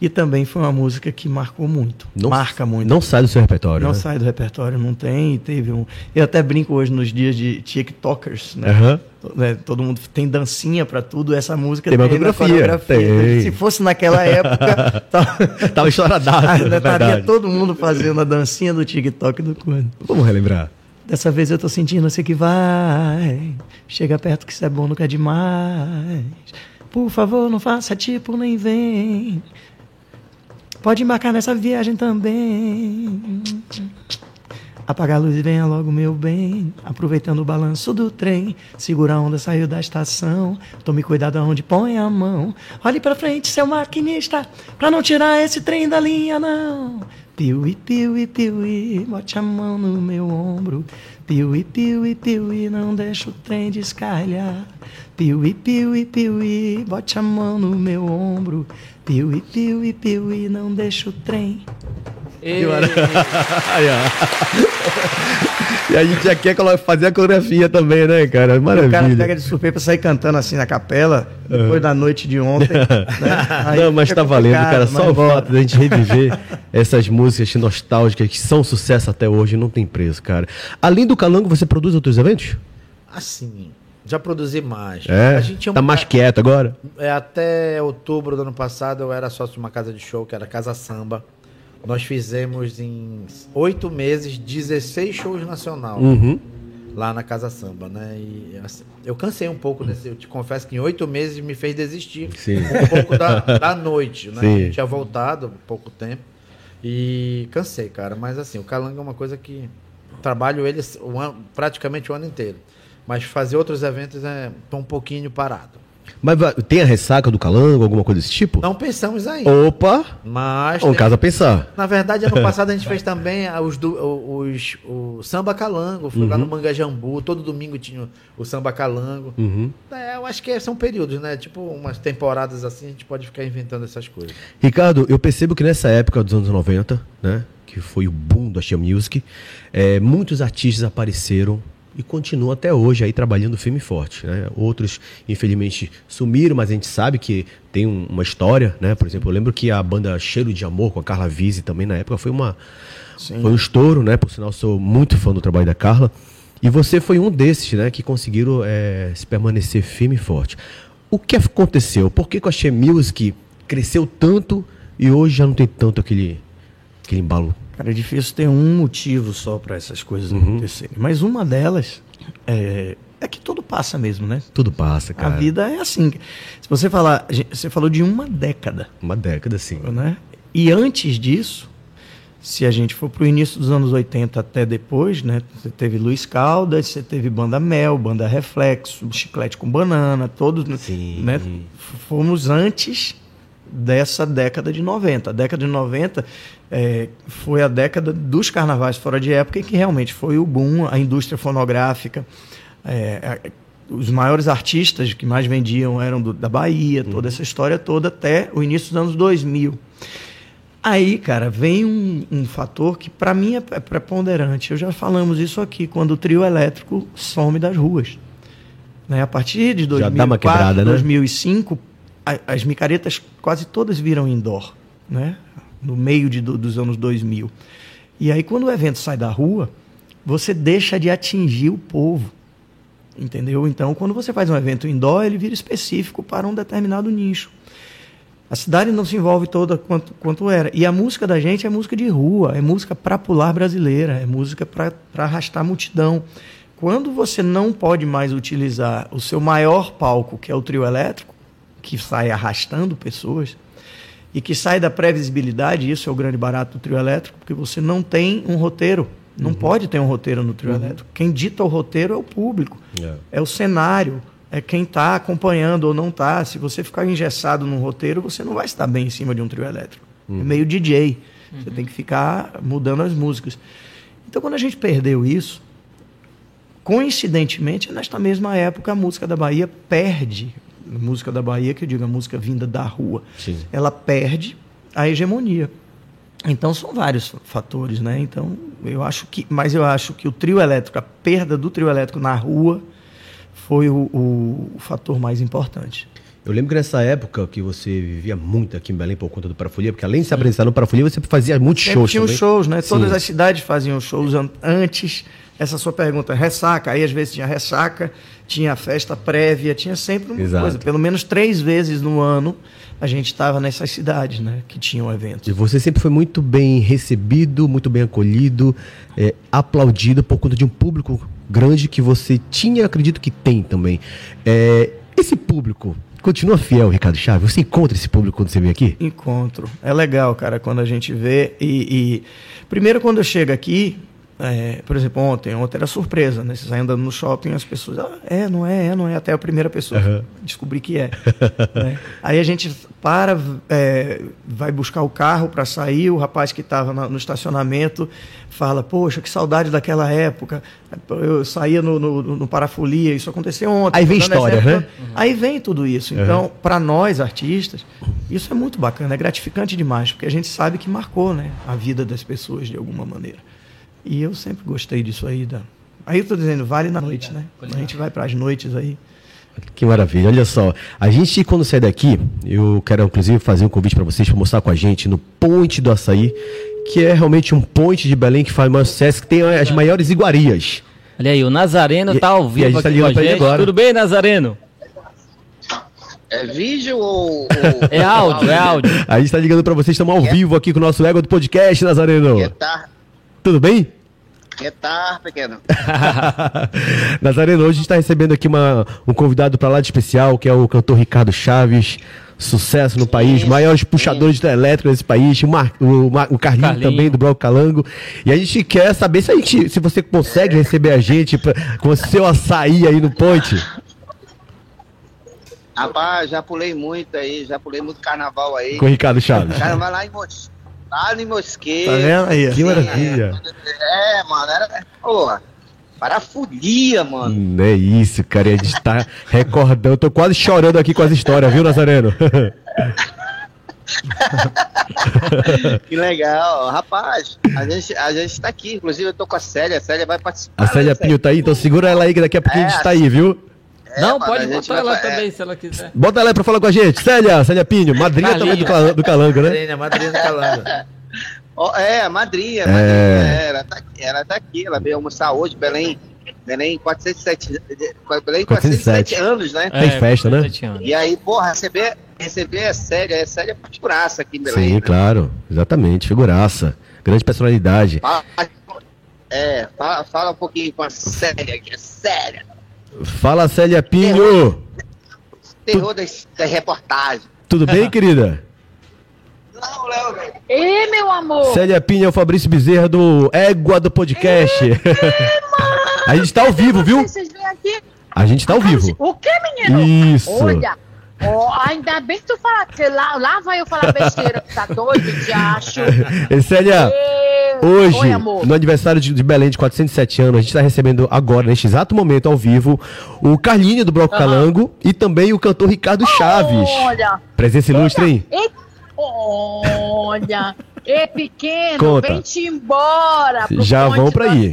E também foi uma música que marcou muito. Não, marca muito. Não sai do seu repertório. Não né? sai do repertório, não tem. Teve um. Eu até brinco hoje nos dias de TikTokers, né? Uhum. né? Todo mundo tem dancinha pra tudo. Essa música tem, tem coreografia. Tem. Se fosse naquela época. tava, tava estouradaço. Estaria todo mundo fazendo a dancinha do TikTok do Quando. Vamos relembrar. Dessa vez eu tô sentindo assim que vai. Chega perto que isso é bom, nunca é demais. Por favor, não faça tipo nem vem. Pode embarcar nessa viagem também. Apaga a luz e venha logo, meu bem. Aproveitando o balanço do trem. Segura a onda, saiu da estação. Tome cuidado aonde põe a mão. Olhe pra frente, seu maquinista. Pra não tirar esse trem da linha, não. Piuí, piuí, piuí, bote a mão no meu ombro. Piuí, piuí, piuí, não deixa o trem descarrilhar. Piuí, piuí, piuí, bote a mão no meu ombro. Piuí, piuí, piuí, não deixa o trem. E... e a gente já quer fazer a coreografia também, né, cara? Maravilha. O cara pega de surpresa pra sair cantando assim na capela, depois uhum. da noite de ontem. Né? Não, mas tá valendo, cara. Só o fato da gente reviver essas músicas nostálgicas que são sucesso até hoje não tem preço, cara. Além do Calango, você produz outros eventos? Assim, já produzi mais. É, a gente tá mais quieto agora? É, até outubro do ano passado eu era sócio de uma casa de show, que era Casa Samba. Nós fizemos em oito meses 16 shows nacional. Uhum. Lá na Casa Samba, né? E assim, eu cansei um pouco desse. Eu te confesso que em oito meses me fez desistir Sim. um pouco da, da noite, né? Sim. Eu tinha voltado pouco tempo. E cansei, cara. Mas assim, o Calango é uma coisa que trabalho ele o ano, praticamente o ano inteiro. Mas fazer outros eventos é um pouquinho parado. Mas tem a ressaca do calango, alguma coisa desse tipo? Não pensamos ainda. Opa! Mas. Um caso a pensar. Na verdade, ano passado a gente fez também os, os, o samba calango. Fui uhum. lá no Mangajambu, todo domingo tinha o samba calango. Uhum. É, eu acho que são períodos, né? Tipo, umas temporadas assim, a gente pode ficar inventando essas coisas. Ricardo, eu percebo que nessa época dos anos 90, né? Que foi o boom da Shea Music, é, muitos artistas apareceram e continuam até hoje aí trabalhando firme e forte. Né? Outros, infelizmente, sumiram, mas a gente sabe que tem um, uma história, né? Por exemplo, eu lembro que a banda Cheiro de Amor com a Carla Vise também na época foi uma Sim. foi um estouro, né? Por sinal, sou muito fã do trabalho da Carla. E você foi um desses, né? Que conseguiram é, se permanecer firme e forte. O que aconteceu? Por que, que a She Music cresceu tanto e hoje já não tem tanto aquele, aquele embalo Cara, é difícil ter um motivo só para essas coisas uhum. acontecerem. Mas uma delas é, é, que tudo passa mesmo, né? Tudo passa, cara. A vida é assim. Se você falar, você falou de uma década. Uma década, sim. Né? E antes disso, se a gente for para o início dos anos 80 até depois, né? Você teve Luiz Caldas, você teve Banda Mel, Banda Reflexo, Chiclete com Banana, todos, Sim. né? Fomos antes dessa década de 90. A década de 90 é, foi a década dos carnavais fora de época e que realmente foi o boom, a indústria fonográfica. É, os maiores artistas que mais vendiam eram do, da Bahia, toda uhum. essa história toda, até o início dos anos 2000. Aí, cara, vem um, um fator que para mim é, é preponderante. Eu já falamos isso aqui, quando o trio elétrico some das ruas. Né? A partir de 2004, quebrada, né? 2005, as micaretas quase todas viram indoor. Né? no meio de, dos anos 2000. E aí, quando o evento sai da rua, você deixa de atingir o povo. Entendeu? Então, quando você faz um evento indoor, ele vira específico para um determinado nicho. A cidade não se envolve toda quanto, quanto era. E a música da gente é música de rua, é música para pular brasileira, é música para arrastar multidão. Quando você não pode mais utilizar o seu maior palco, que é o trio elétrico, que sai arrastando pessoas, e que sai da previsibilidade, isso é o grande barato do trio elétrico, porque você não tem um roteiro. Não uhum. pode ter um roteiro no trio uhum. elétrico. Quem dita o roteiro é o público, é, é o cenário, é quem está acompanhando ou não está. Se você ficar engessado num roteiro, você não vai estar bem em cima de um trio elétrico. É uhum. É meio DJ. Você tem que ficar mudando as músicas. Então, quando a gente perdeu isso, coincidentemente, nesta mesma época, a música da Bahia perde música da Bahia, que eu digo, a música vinda da rua, Sim. ela perde a hegemonia. Então são vários fatores, né? Então eu acho que, mas eu acho que o trio elétrico, a perda do trio elétrico na rua, foi o, o, o fator mais importante. Eu lembro que nessa época que você vivia muito aqui em Belém por conta do Parafolia, porque além de se apresentar no Parafolia, você fazia muitos Sempre shows tinha também. shows, né? Sim. Todas as cidades faziam shows antes. Essa sua pergunta, ressaca, aí às vezes tinha ressaca, tinha festa prévia, tinha sempre uma Exato. coisa. Pelo menos três vezes no ano a gente estava nessas cidades, né? Que tinham eventos. E você sempre foi muito bem recebido, muito bem acolhido, é, aplaudido por conta de um público grande que você tinha, acredito que tem também. É, esse público continua fiel, Ricardo Chaves? Você encontra esse público quando você vem aqui? Encontro. É legal, cara, quando a gente vê. E, e... primeiro, quando eu chego aqui, é, por exemplo, ontem, ontem era surpresa, né? Você sai andando no shopping as pessoas, ah, é, não é, é, não é, até a primeira pessoa uhum. descobrir que é. né? Aí a gente para, é, vai buscar o carro para sair, o rapaz que estava no estacionamento fala, poxa, que saudade daquela época, eu saía no, no, no Parafolia, isso aconteceu ontem. Aí vem história, né? Uhum. Aí vem tudo isso. Então, uhum. para nós, artistas, isso é muito bacana, é gratificante demais, porque a gente sabe que marcou né, a vida das pessoas de alguma maneira. E eu sempre gostei disso aí. Da... Aí eu estou dizendo, vale na noite, né? A gente vai para as noites aí. Que maravilha. Olha só, a gente quando sair daqui, eu quero inclusive fazer um convite para vocês para mostrar com a gente no Ponte do Açaí, que é realmente um ponte de Belém que faz maior sucesso, que tem as maiores iguarias. Olha aí, o Nazareno está ao vivo e a gente tá aqui com a gente. Agora. Tudo bem, Nazareno? É vídeo ou, ou... É áudio, é áudio. A gente está ligando para vocês, estamos ao é. vivo aqui com o nosso ego do podcast, Nazareno. Que tá... Tudo bem? Que tá, pequeno. Nazareno, hoje a gente está recebendo aqui uma, um convidado para lá de especial, que é o cantor Ricardo Chaves. Sucesso no sim, país, maiores puxadores de elétrico desse país, o, Mar, o, o Carlinho, Carlinho, também, do Bloco Calango. E a gente quer saber se, a gente, se você consegue receber a gente pra, com o seu açaí aí no ponte. Rapaz, já pulei muito aí, já pulei muito carnaval aí. Com o Ricardo Chaves. Carnaval lá em Mogi. Lá no Mosqueiro. Tá vendo aí? Que maravilha. É, mano, era. Porra. Parafolia, mano. Hum, é isso, cara. A gente tá recordando. Eu tô quase chorando aqui com as histórias, viu, Nazareno? que legal. Rapaz, a gente, a gente tá aqui. Inclusive, eu tô com a Célia. A Célia vai participar. A Célia Pinho tá aí? Então segura ela aí que daqui a pouquinho é, a gente tá aí, viu? É, não, pode botar ela vai... também, se ela quiser. Bota ela aí pra falar com a gente. Célia, Célia Pinho, madrinha também do, Calango, do Calango, né? Madrinha, madrinha do Calango. Oh, é, a madrinha, madrinha é. ela, tá aqui, ela tá aqui, ela veio almoçar hoje, Belém, Belém 407, Belém 407 anos, né? Tem é, festa, né? E aí, porra, receber, receber é séria, é séria figuraça aqui em Belém. Sim, né? claro, exatamente, figuraça, grande personalidade. Fala, é, fala, fala um pouquinho com a séria, que é séria. Fala, Célia Pinho. Terror, da das, reportagens. Tudo bem, querida? Não, Léo, velho. Ê, meu amor. Célia Pinho é o Fabrício Bezerra do Égua do Podcast. Ê, a gente tá ao vivo, viu? Vocês vêm aqui? A gente tá ao vivo. O que, menino? Isso. Olha, Oh, ainda bem que tu fala, que lá, lá vai eu falar besteira, tá doido, de acho. Célia, hoje, Oi, no aniversário de, de, Belém de 407 anos, a gente está recebendo agora, neste exato momento, ao vivo, o Carlinho do Bloco uhum. Calango e também o cantor Ricardo Chaves. Olha. Presença ilustre, hein? E, olha. Ê, pequeno, Conta. vem-te embora. Já vão pra ir.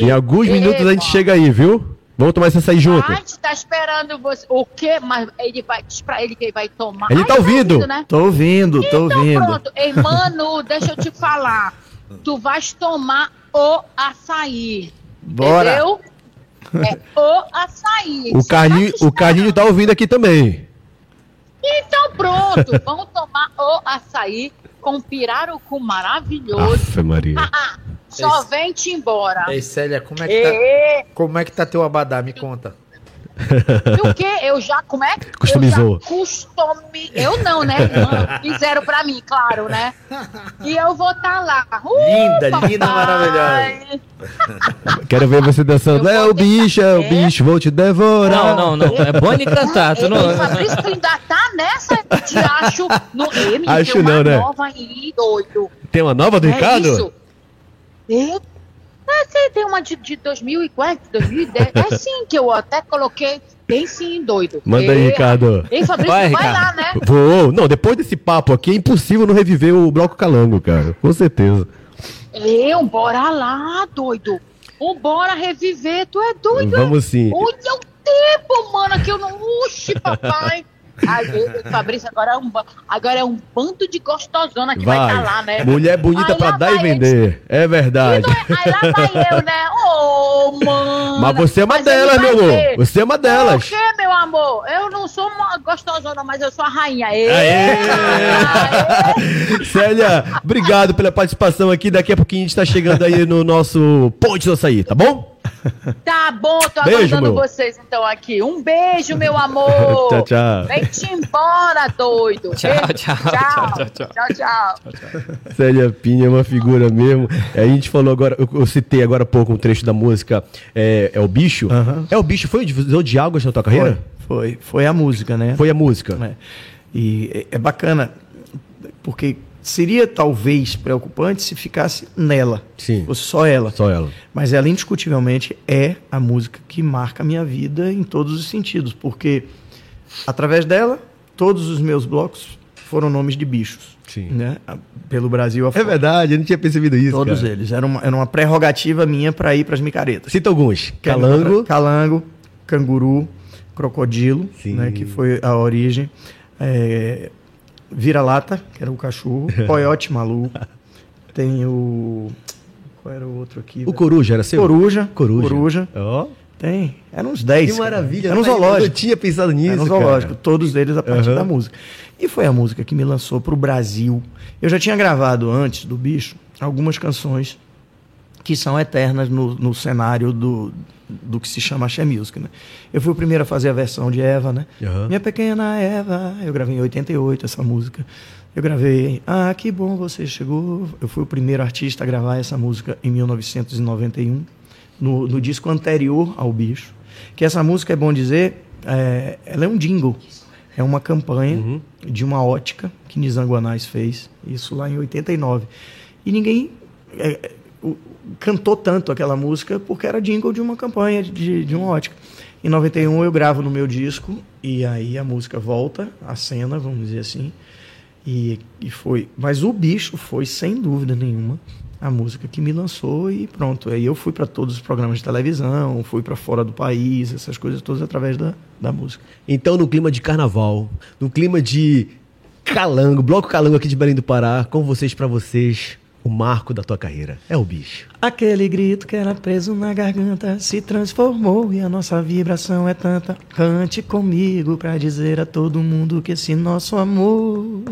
Em alguns minutos a gente chega aí, viu? Vamos tomar esse açaí junto. A gente tá esperando você. O quê? Mas ele vai. Diz pra ele que ele vai tomar. Ele tá, tá ouvindo. ouvindo né? Tô ouvindo, tô então, ouvindo. Pronto. Ei, mano, deixa eu te falar. Tu vais tomar o açaí. Bora. Entendeu? É o açaí. O Carlinho, tá o Carlinho tá ouvindo aqui também. Então pronto, vamos tomar o açaí com pirarucu maravilhoso. Afe Maria. Só vem-te embora. Ei, Célia, como é que tá, como é que tá teu abadá? Me conta. E o quê? Eu já, como é? Customizou. Eu já customi... Eu não, né? Fizeram pra mim, claro, né? E eu vou estar tá lá. Uh, linda, papai. linda, maravilhosa. Quero ver você dançando. É o bicho, é o bicho, vou te devorar. Não, não, não. É bom de cantar. Tu não... Fabrício ainda tá nessa de acho. No, acho não, né? nova aí, doido. Tem uma nova do é Ricardo? Isso. Eu é, sim, tem uma de, de 2004, 2010. É sim, que eu até coloquei. Tem sim, doido. Manda aí, Ricardo. Ei, Fabrício, vai, vai lá, né? Vou. Não, depois desse papo aqui, é impossível não reviver o Bloco Calango, cara. Com certeza. Eu, bora lá, doido. Bora reviver, tu é doido? Vamos sim. Olha o tempo, mano, que eu não... Oxi, papai. Fabrício, agora é, um, agora é um bando de gostosona que vai estar tá lá, né? Mulher bonita pra dar e vender. É verdade. É, aí lá vai eu, né? Ô, oh, mano. Mas você é uma delas, meu amor. Você é uma delas. O quê, meu amor? Eu não sou uma gostosona, mas eu sou a rainha. Aê. Aê. Célia, obrigado pela participação aqui. Daqui a pouquinho a gente tá chegando aí no nosso Ponte do Açaí, tá bom? Tá bom, tô beijo, aguardando meu. vocês então aqui. Um beijo, meu amor. tchau, tchau. Vem-te embora, doido. Tchau, tchau, tchau, tchau, tchau, tchau, tchau. Célia Pinha é uma figura mesmo. A gente falou agora, eu, citei agora há pouco um trecho da música É, é o Bicho. É o Bicho, foi o divisor de águas na tua carreira? Foi, foi, foi a música, né? Foi a música. É. E é, é bacana, porque Seria talvez preocupante se ficasse nela. Sim. Fosse só ela. Só ela. Mas ela, indiscutivelmente, é a música que marca a minha vida em todos os sentidos. Porque, através dela, todos os meus blocos foram nomes de bichos. Sim. Né? Pelo Brasil afora. É verdade, eu não tinha percebido isso. Todos cara. eles. Era uma, era uma prerrogativa minha para ir para as micaretas. Cita alguns: Calango. Calango, Canguru, Crocodilo, né, que foi a origem. É, Vira-lata, que era o cachorro. Coiote maluco. Tem o. Qual era o outro aqui? O Coruja era seu? Coruja. Coruja. Coruja. Oh. Tem. Eram uns 10. Que maravilha. Era um zoológico. Eu tinha pensado nisso. Era um zoológico. Cara. Todos eles a partir uhum. da música. E foi a música que me lançou para o Brasil. Eu já tinha gravado antes do Bicho algumas canções que são eternas no, no cenário do, do que se chama Axé Music, né? Eu fui o primeiro a fazer a versão de Eva, né? Uhum. Minha Pequena Eva, eu gravei em 88 essa música. Eu gravei Ah, que bom você chegou. Eu fui o primeiro artista a gravar essa música em 1991, no, no disco anterior ao Bicho. Que essa música, é bom dizer, é, ela é um jingle. É uma campanha uhum. de uma ótica que Nizam Guanais fez, isso lá em 89. E ninguém... É, cantou tanto aquela música porque era jingle de uma campanha de, de uma ótica. Em 91 eu gravo no meu disco e aí a música volta à cena, vamos dizer assim. E, e foi. Mas o bicho foi, sem dúvida nenhuma, a música que me lançou e pronto. Aí eu fui para todos os programas de televisão, fui para fora do país, essas coisas todas através da, da música. Então, no clima de carnaval, no clima de calango, bloco calango aqui de Belém do Pará, com vocês para vocês, o marco da tua carreira? É o bicho. Aquele grito que era preso na garganta se transformou e a nossa vibração é tanta. Cante comigo pra dizer a todo mundo que esse nosso amor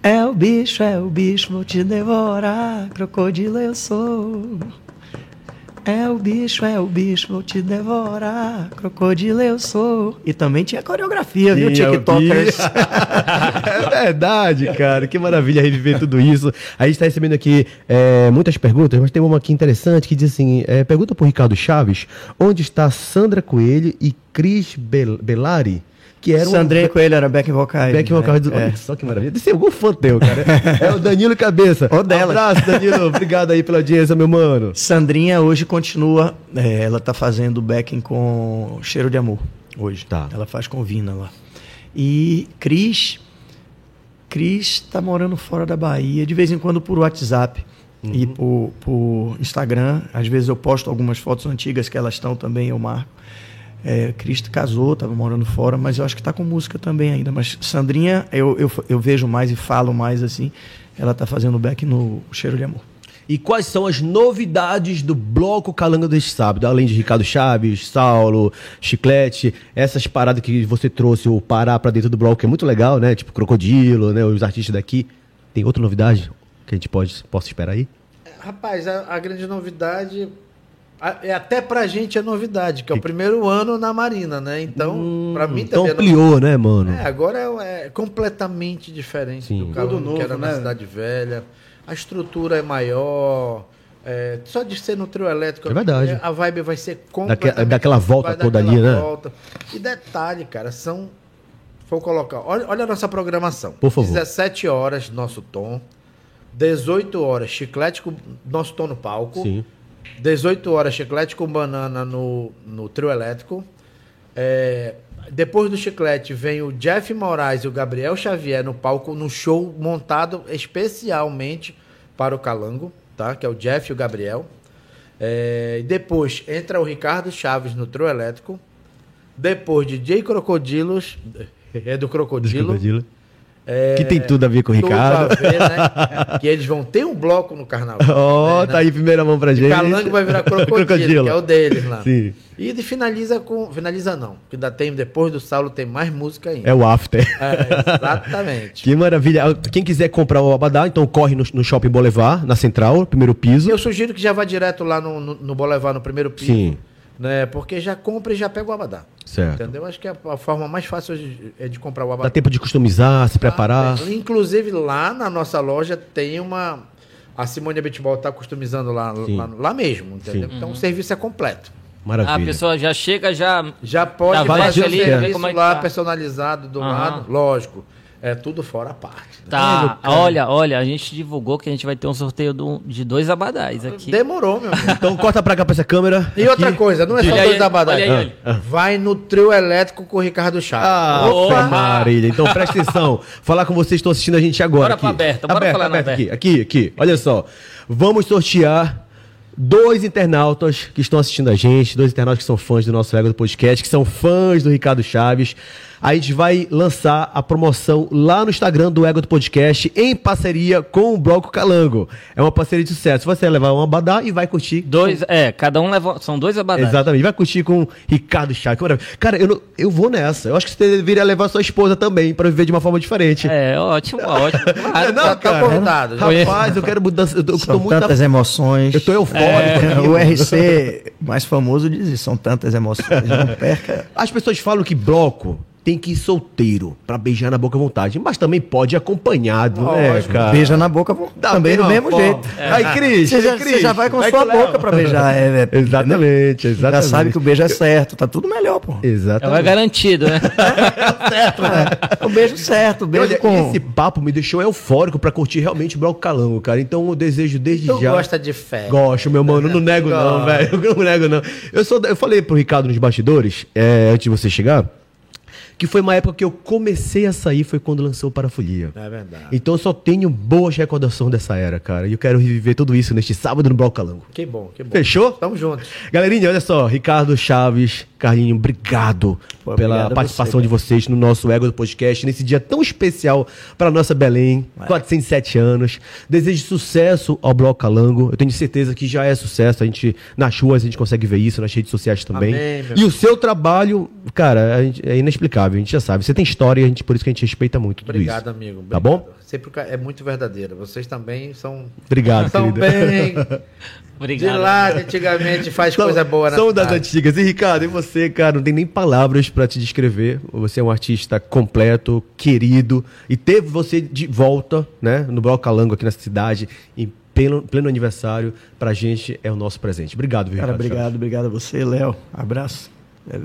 é o bicho, é o bicho, vou te devorar, crocodilo eu sou. É o bicho, é o bicho, vou te devorar. Crocodilo eu sou. E também tinha coreografia, Sim, viu, TikTokers? É, é verdade, cara. Que maravilha reviver tudo isso. A gente está recebendo aqui é, muitas perguntas, mas tem uma aqui interessante que diz assim: é, pergunta para Ricardo Chaves onde está Sandra Coelho e Cris Bel Belari? Que era Sandré um... Coelho era back vocal. Back vocal né? do... é. Só que maravilha. Deve ser algum fã teu, cara. é o Danilo Cabeça. O dela. Um abraço, Danilo. Obrigado aí pela audiência, meu mano. Sandrinha hoje continua. É, ela tá fazendo backing com Cheiro de Amor. Hoje. Tá. Ela faz com Vina lá. E Cris. Cris tá morando fora da Bahia, de vez em quando por WhatsApp. Uhum. E por, por Instagram, às vezes eu posto algumas fotos antigas que elas estão também, eu marco. É, Cristo casou, estava morando fora, mas eu acho que está com música também ainda. Mas Sandrinha, eu, eu, eu vejo mais e falo mais assim. Ela está fazendo back no Cheiro de Amor. E quais são as novidades do Bloco Calanga deste sábado? Além de Ricardo Chaves, Saulo, Chiclete, essas paradas que você trouxe, o Pará para dentro do bloco, que é muito legal, né? Tipo Crocodilo, né? Os artistas daqui. Tem outra novidade que a gente pode, possa esperar aí? Rapaz, a, a grande novidade É até pra gente é novidade, que é o primeiro ano na Marina, né? Então, hum, pra mim então também. Então ampliou, né, mano? É, agora é, é completamente diferente Sim. do carro novo, que era né? na Cidade Velha. A estrutura é maior. É, só de ser no trio elétrico, é verdade. a vibe vai ser completamente... Daque, daquela volta toda ali, né? Volta. E detalhe, cara, são... Vou colocar... Olha, olha a nossa programação. Por favor. 17 horas, nosso tom. 18 horas, chiclete com nosso tom no palco. Sim. 18 horas, chiclete com banana no, no trio elétrico. É, depois do chiclete vem o Jeff Moraes e o Gabriel Xavier no palco, no show montado especialmente para o Calango, tá? Que é o Jeff e o Gabriel. É, depois entra o Ricardo Chaves no trio elétrico. Depois DJ Crocodilos, é do Crocodilo. Crocodilo. É, que tem tudo a ver com o Ricardo. Ver, né? que eles vão ter um bloco no carnaval. Ó, oh, né? tá aí primeira mão pra gente. Calango vai virar crocodilo, crocodilo, que é o deles lá. Sim. E finaliza com. Finaliza não. Porque ainda tem, depois do Saulo, tem mais música ainda. É o after. É, exatamente. que maravilha. Quem quiser comprar o Abadá, então corre no, no Shopping Boulevard, na central, primeiro piso. Eu sugiro que já vá direto lá no, no, no Boulevard, no primeiro piso. Sim. Né? Porque já compra e já pega o Abadá. Certo. Entendeu? Acho que a, a forma mais fácil de, é de comprar o abadá. Dá tempo de customizar, se preparar. Ah, inclusive lá na nossa loja tem uma. A Simone Abitbol está customizando lá, lá, lá, mesmo, entendeu? Sim. Então uhum. o serviço é completo. Maravilha. A pessoa já chega, já. Já pode já fazer ali, serviço lá tá. personalizado do uhum. lado, lógico. É tudo fora a parte. Né? Tá, olha, olha, a gente divulgou que a gente vai ter um sorteio do, de dois abadás aqui. Demorou, meu amigo. Então corta pra cá pra essa câmera. E aqui. outra coisa, não é só dois abadás. Olha aí, olha. Vai no trio elétrico com o Ricardo Chaves. Ah, Opa! Marília. Então presta atenção. falar com vocês que estão assistindo a gente agora. Bora aqui. pra aberta, bora aberta, falar aberta, aqui, aqui, aqui. Olha só. Vamos sortear dois internautas que estão assistindo a gente, dois internautas que são fãs do nosso Ego do Podcast, que são fãs do Ricardo Chaves a gente vai lançar a promoção lá no Instagram do Ego do Podcast, em parceria com o Bloco Calango. É uma parceria de sucesso. Você vai levar um abadá e vai curtir. Dois, com... é, cada um leva. São dois abadás. Exatamente. Vai curtir com Ricardo Chá. Cara, eu, eu vou nessa. Eu acho que você deveria levar sua esposa também, para viver de uma forma diferente. É, ótimo, ótimo. Claro, não, tá, cara, tá Rapaz, eu quero mudança. Eu, eu são muito tantas emoções. Eu tô eufórico. É, o RC mais famoso diz isso, são tantas emoções. Não perca. As pessoas falam que bloco tem que ir solteiro para beijar na boca à vontade. Mas também pode ir acompanhado, né, cara? Beija na boca Dá também do mesmo forma. jeito. É. Aí, Cris, você, já, você já vai com vai sua boca para beijar. É, é, exatamente, exatamente. Já sabe que o beijo é certo, tá tudo melhor, pô. Exatamente. É garantido, né? é certo, né? O beijo certo, o beijo Olha, com... Esse papo me deixou eufórico para curtir realmente o Bloco Calango, cara. Então eu desejo desde tu já... gosta de fé. Gosto, meu mano. Não nego não, velho. Não nego não. Eu, sou, eu falei pro Ricardo nos bastidores, é, antes de você chegar que foi uma época que eu comecei a sair, foi quando lançou Parafolia. É verdade. Então eu só tenho boas recordações dessa era, cara. E eu quero reviver tudo isso neste sábado no Bloco Calango. Que bom, que bom. Fechou? Tamo junto. Galerinha, olha só, Ricardo Chaves, Carlinho, obrigado Pô, pela participação você, de vocês no nosso Ego do Podcast, nesse dia tão especial para nossa Belém, é. 407 anos. Desejo sucesso ao Bloco Calango. Eu tenho certeza que já é sucesso. A gente, nas ruas, a gente consegue ver isso, nas redes sociais também. Amém, e o seu trabalho, cara, é inexplicável, a gente já sabe. Você tem história, a gente, por isso que a gente respeita muito tudo Obrigado, isso. amigo. Tá bom? Sempre é muito verdadeiro. Vocês também são. Obrigado, são bem. Obrigado. De lá, antigamente, faz são, coisa boa na São cidade. das antigas. E, Ricardo, e você, cara, não tem nem palavras para te descrever. Você é um artista completo, querido, e teve você de volta, né, no Bloco Calango aqui na cidade, em pleno, pleno aniversário. Pra gente é o nosso presente. Obrigado, viu, Cara, obrigado, obrigado a você, Léo. Abraço.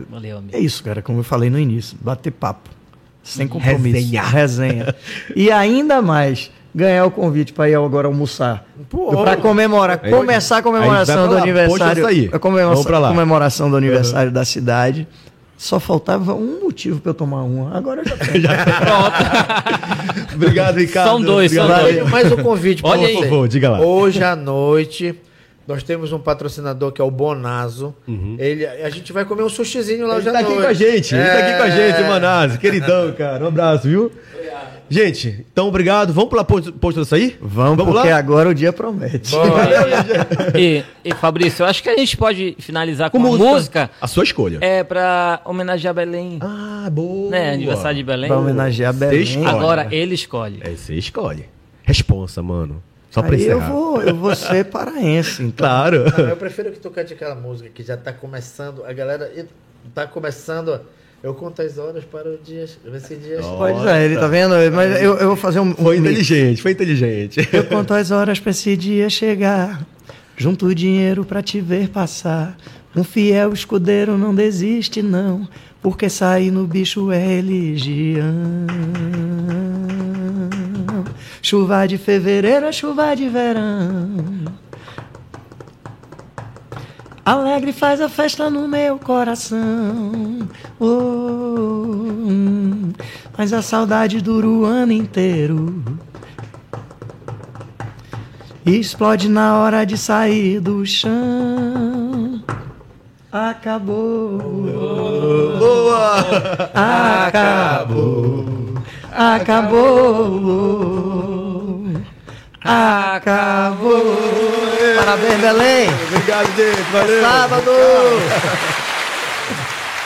Valeu, amigo. É isso, cara, como eu falei no início, bater papo. Sem compromisso. Resenha. Resenha. e ainda mais ganhar o convite para ir agora almoçar. Para comemorar, aí, começar a comemoração do aniversário. A comemoração, comemoração do aniversário uhum. da cidade. Só faltava um motivo para eu tomar uma. Agora eu já tenho. Obrigado, Ricardo. São dois, são dois. Mais um convite para você. Por favor, diga lá. Hoje à noite, nós temos um patrocinador que é o Bonazo. Uhum. Ele, a gente vai comer um sushizinho lá ele hoje tá à noite. Ele tá aqui com a gente. É... Ele tá aqui com a gente, Bonazo. Queridão, cara. Um abraço, viu? Gente, então obrigado. Vamos para posto, posto do açaí? Vamos, Vamos porque lá? agora o dia promete. e, e, Fabrício, eu acho que a gente pode finalizar com, com música. música. A sua escolha. É para homenagear Belém. Ah, boa. Né, aniversário de Belém. Para homenagear Belém. Agora ele escolhe. É, você escolhe. Responsa, mano. Só pra Aí eu vou, eu vou ser paraense, então. Claro. Não, eu prefiro que tu cante aquela música que já tá começando, a galera tá começando. Eu conto as horas para o dia. Esse dia Pois é, ele tá vendo? Mas eu, eu vou fazer um. um Foi mix. inteligente, foi inteligente. Eu conto as horas pra esse dia chegar. Junto o dinheiro pra te ver passar. Um fiel escudeiro não desiste, não. Porque sair no bicho é religião. Chuva de fevereiro é chuva de verão. Alegre faz a festa no meu coração. Oh, hum, mas a saudade dura o ano inteiro. Explode na hora de sair do chão. Acabou. Boa! Acabou. Acabou. Acabou. Parabéns, Belém. Obrigado, gente. Valeu. Sábado.